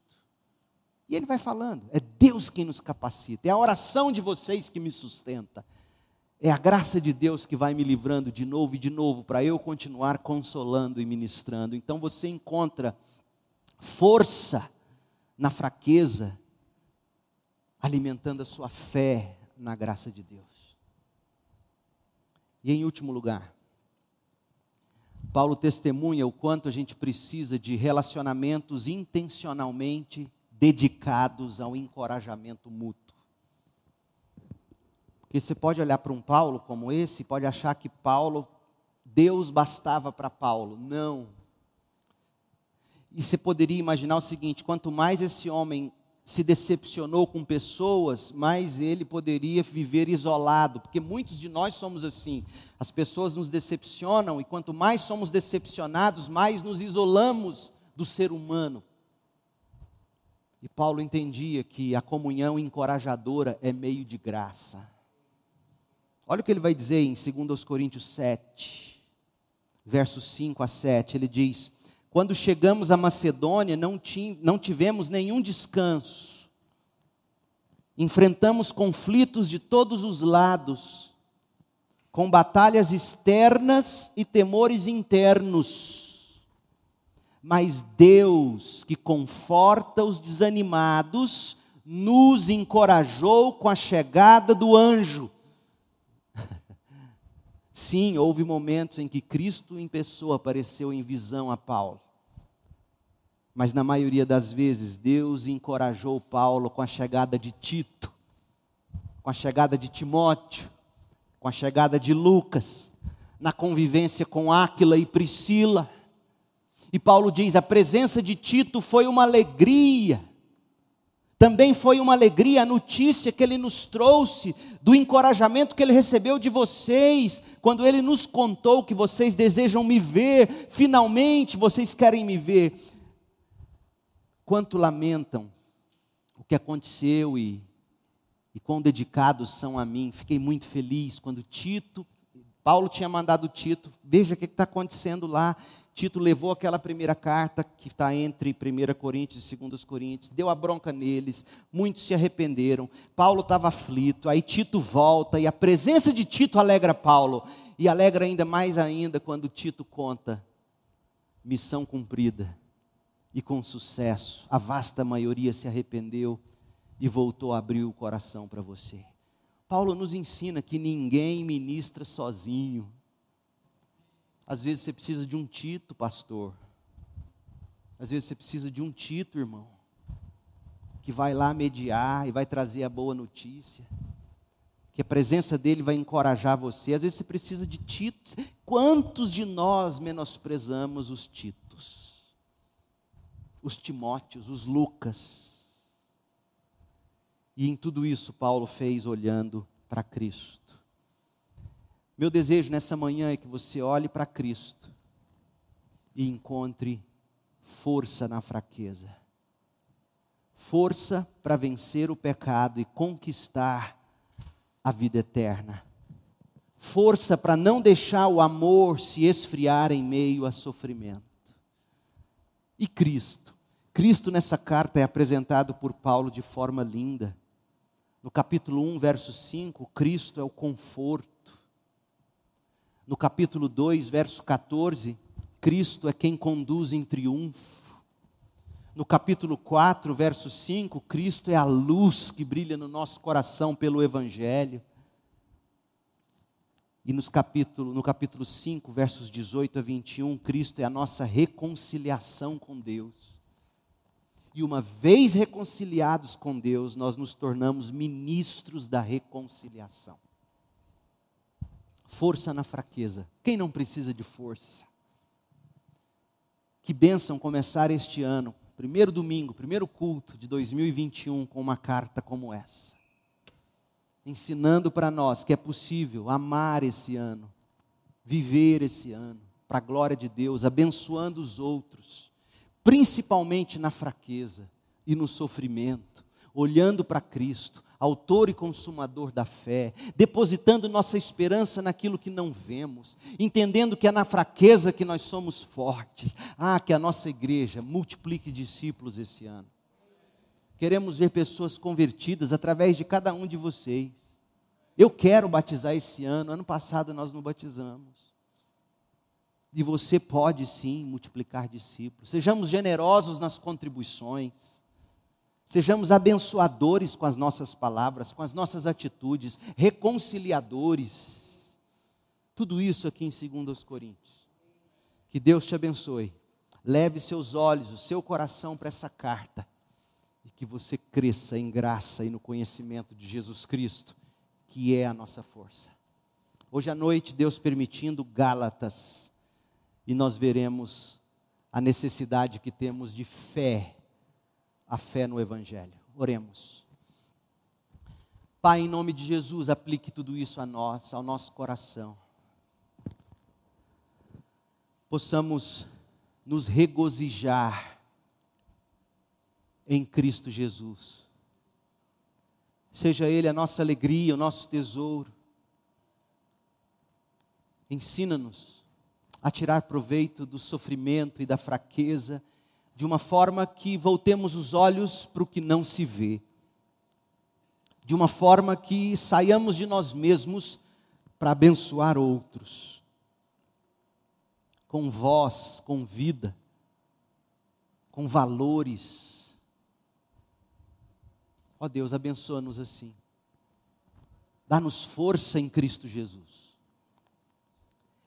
E ele vai falando: é Deus quem nos capacita, é a oração de vocês que me sustenta, é a graça de Deus que vai me livrando de novo e de novo, para eu continuar consolando e ministrando. Então você encontra força na fraqueza, alimentando a sua fé na graça de Deus. E em último lugar, Paulo testemunha o quanto a gente precisa de relacionamentos intencionalmente dedicados ao encorajamento mútuo. Porque você pode olhar para um Paulo como esse, pode achar que Paulo, Deus bastava para Paulo. Não. E você poderia imaginar o seguinte: quanto mais esse homem se decepcionou com pessoas, mais ele poderia viver isolado, porque muitos de nós somos assim. As pessoas nos decepcionam e quanto mais somos decepcionados, mais nos isolamos do ser humano. E Paulo entendia que a comunhão encorajadora é meio de graça. Olha o que ele vai dizer em 2 Coríntios 7, versos 5 a 7. Ele diz: Quando chegamos à Macedônia, não, não tivemos nenhum descanso, enfrentamos conflitos de todos os lados, com batalhas externas e temores internos mas Deus, que conforta os desanimados, nos encorajou com a chegada do anjo. Sim, houve momentos em que Cristo em pessoa apareceu em visão a Paulo. Mas na maioria das vezes, Deus encorajou Paulo com a chegada de Tito, com a chegada de Timóteo, com a chegada de Lucas, na convivência com Áquila e Priscila e Paulo diz: a presença de Tito foi uma alegria. Também foi uma alegria a notícia que ele nos trouxe, do encorajamento que ele recebeu de vocês, quando ele nos contou que vocês desejam me ver, finalmente vocês querem me ver. Quanto lamentam o que aconteceu e, e quão dedicados são a mim. Fiquei muito feliz quando Tito, Paulo tinha mandado Tito, veja o que está acontecendo lá Tito levou aquela primeira carta que está entre 1 Coríntios e 2 Coríntios, deu a bronca neles, muitos se arrependeram. Paulo estava aflito, aí Tito volta e a presença de Tito alegra Paulo, e alegra ainda mais ainda quando Tito conta missão cumprida e com sucesso. A vasta maioria se arrependeu e voltou a abrir o coração para você. Paulo nos ensina que ninguém ministra sozinho. Às vezes você precisa de um Tito, pastor. Às vezes você precisa de um Tito, irmão, que vai lá mediar e vai trazer a boa notícia. Que a presença dele vai encorajar você. Às vezes você precisa de Titos. Quantos de nós menosprezamos os Titos? Os Timóteos, os Lucas. E em tudo isso Paulo fez olhando para Cristo. Meu desejo nessa manhã é que você olhe para Cristo e encontre força na fraqueza. Força para vencer o pecado e conquistar a vida eterna. Força para não deixar o amor se esfriar em meio a sofrimento. E Cristo? Cristo nessa carta é apresentado por Paulo de forma linda. No capítulo 1, verso 5, Cristo é o conforto no capítulo 2, verso 14, Cristo é quem conduz em triunfo. No capítulo 4, verso 5, Cristo é a luz que brilha no nosso coração pelo Evangelho. E nos capítulo, no capítulo 5, versos 18 a 21, Cristo é a nossa reconciliação com Deus. E uma vez reconciliados com Deus, nós nos tornamos ministros da reconciliação. Força na fraqueza. Quem não precisa de força? Que bênção começar este ano, primeiro domingo, primeiro culto de 2021, com uma carta como essa. Ensinando para nós que é possível amar esse ano, viver esse ano, para a glória de Deus, abençoando os outros, principalmente na fraqueza e no sofrimento, olhando para Cristo, autor e consumador da fé, depositando nossa esperança naquilo que não vemos, entendendo que é na fraqueza que nós somos fortes. Ah, que a nossa igreja multiplique discípulos esse ano. Queremos ver pessoas convertidas através de cada um de vocês. Eu quero batizar esse ano, ano passado nós não batizamos. E você pode sim multiplicar discípulos. Sejamos generosos nas contribuições. Sejamos abençoadores com as nossas palavras, com as nossas atitudes, reconciliadores. Tudo isso aqui em 2 Coríntios. Que Deus te abençoe. Leve seus olhos, o seu coração para essa carta. E que você cresça em graça e no conhecimento de Jesus Cristo, que é a nossa força. Hoje à noite, Deus permitindo, Gálatas, e nós veremos a necessidade que temos de fé a fé no Evangelho. Oremos. Pai, em nome de Jesus, aplique tudo isso a nós, ao nosso coração. Possamos nos regozijar em Cristo Jesus. Seja Ele a nossa alegria, o nosso tesouro. Ensina-nos a tirar proveito do sofrimento e da fraqueza de uma forma que voltemos os olhos para o que não se vê, de uma forma que saiamos de nós mesmos para abençoar outros, com voz, com vida, com valores. Ó Deus, abençoa-nos assim. Dá-nos força em Cristo Jesus.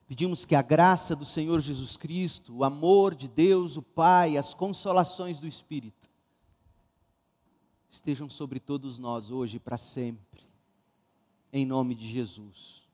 Pedimos que a graça do Senhor Jesus Cristo, o amor de Deus, o Pai, as consolações do Espírito, estejam sobre todos nós hoje e para sempre, em nome de Jesus.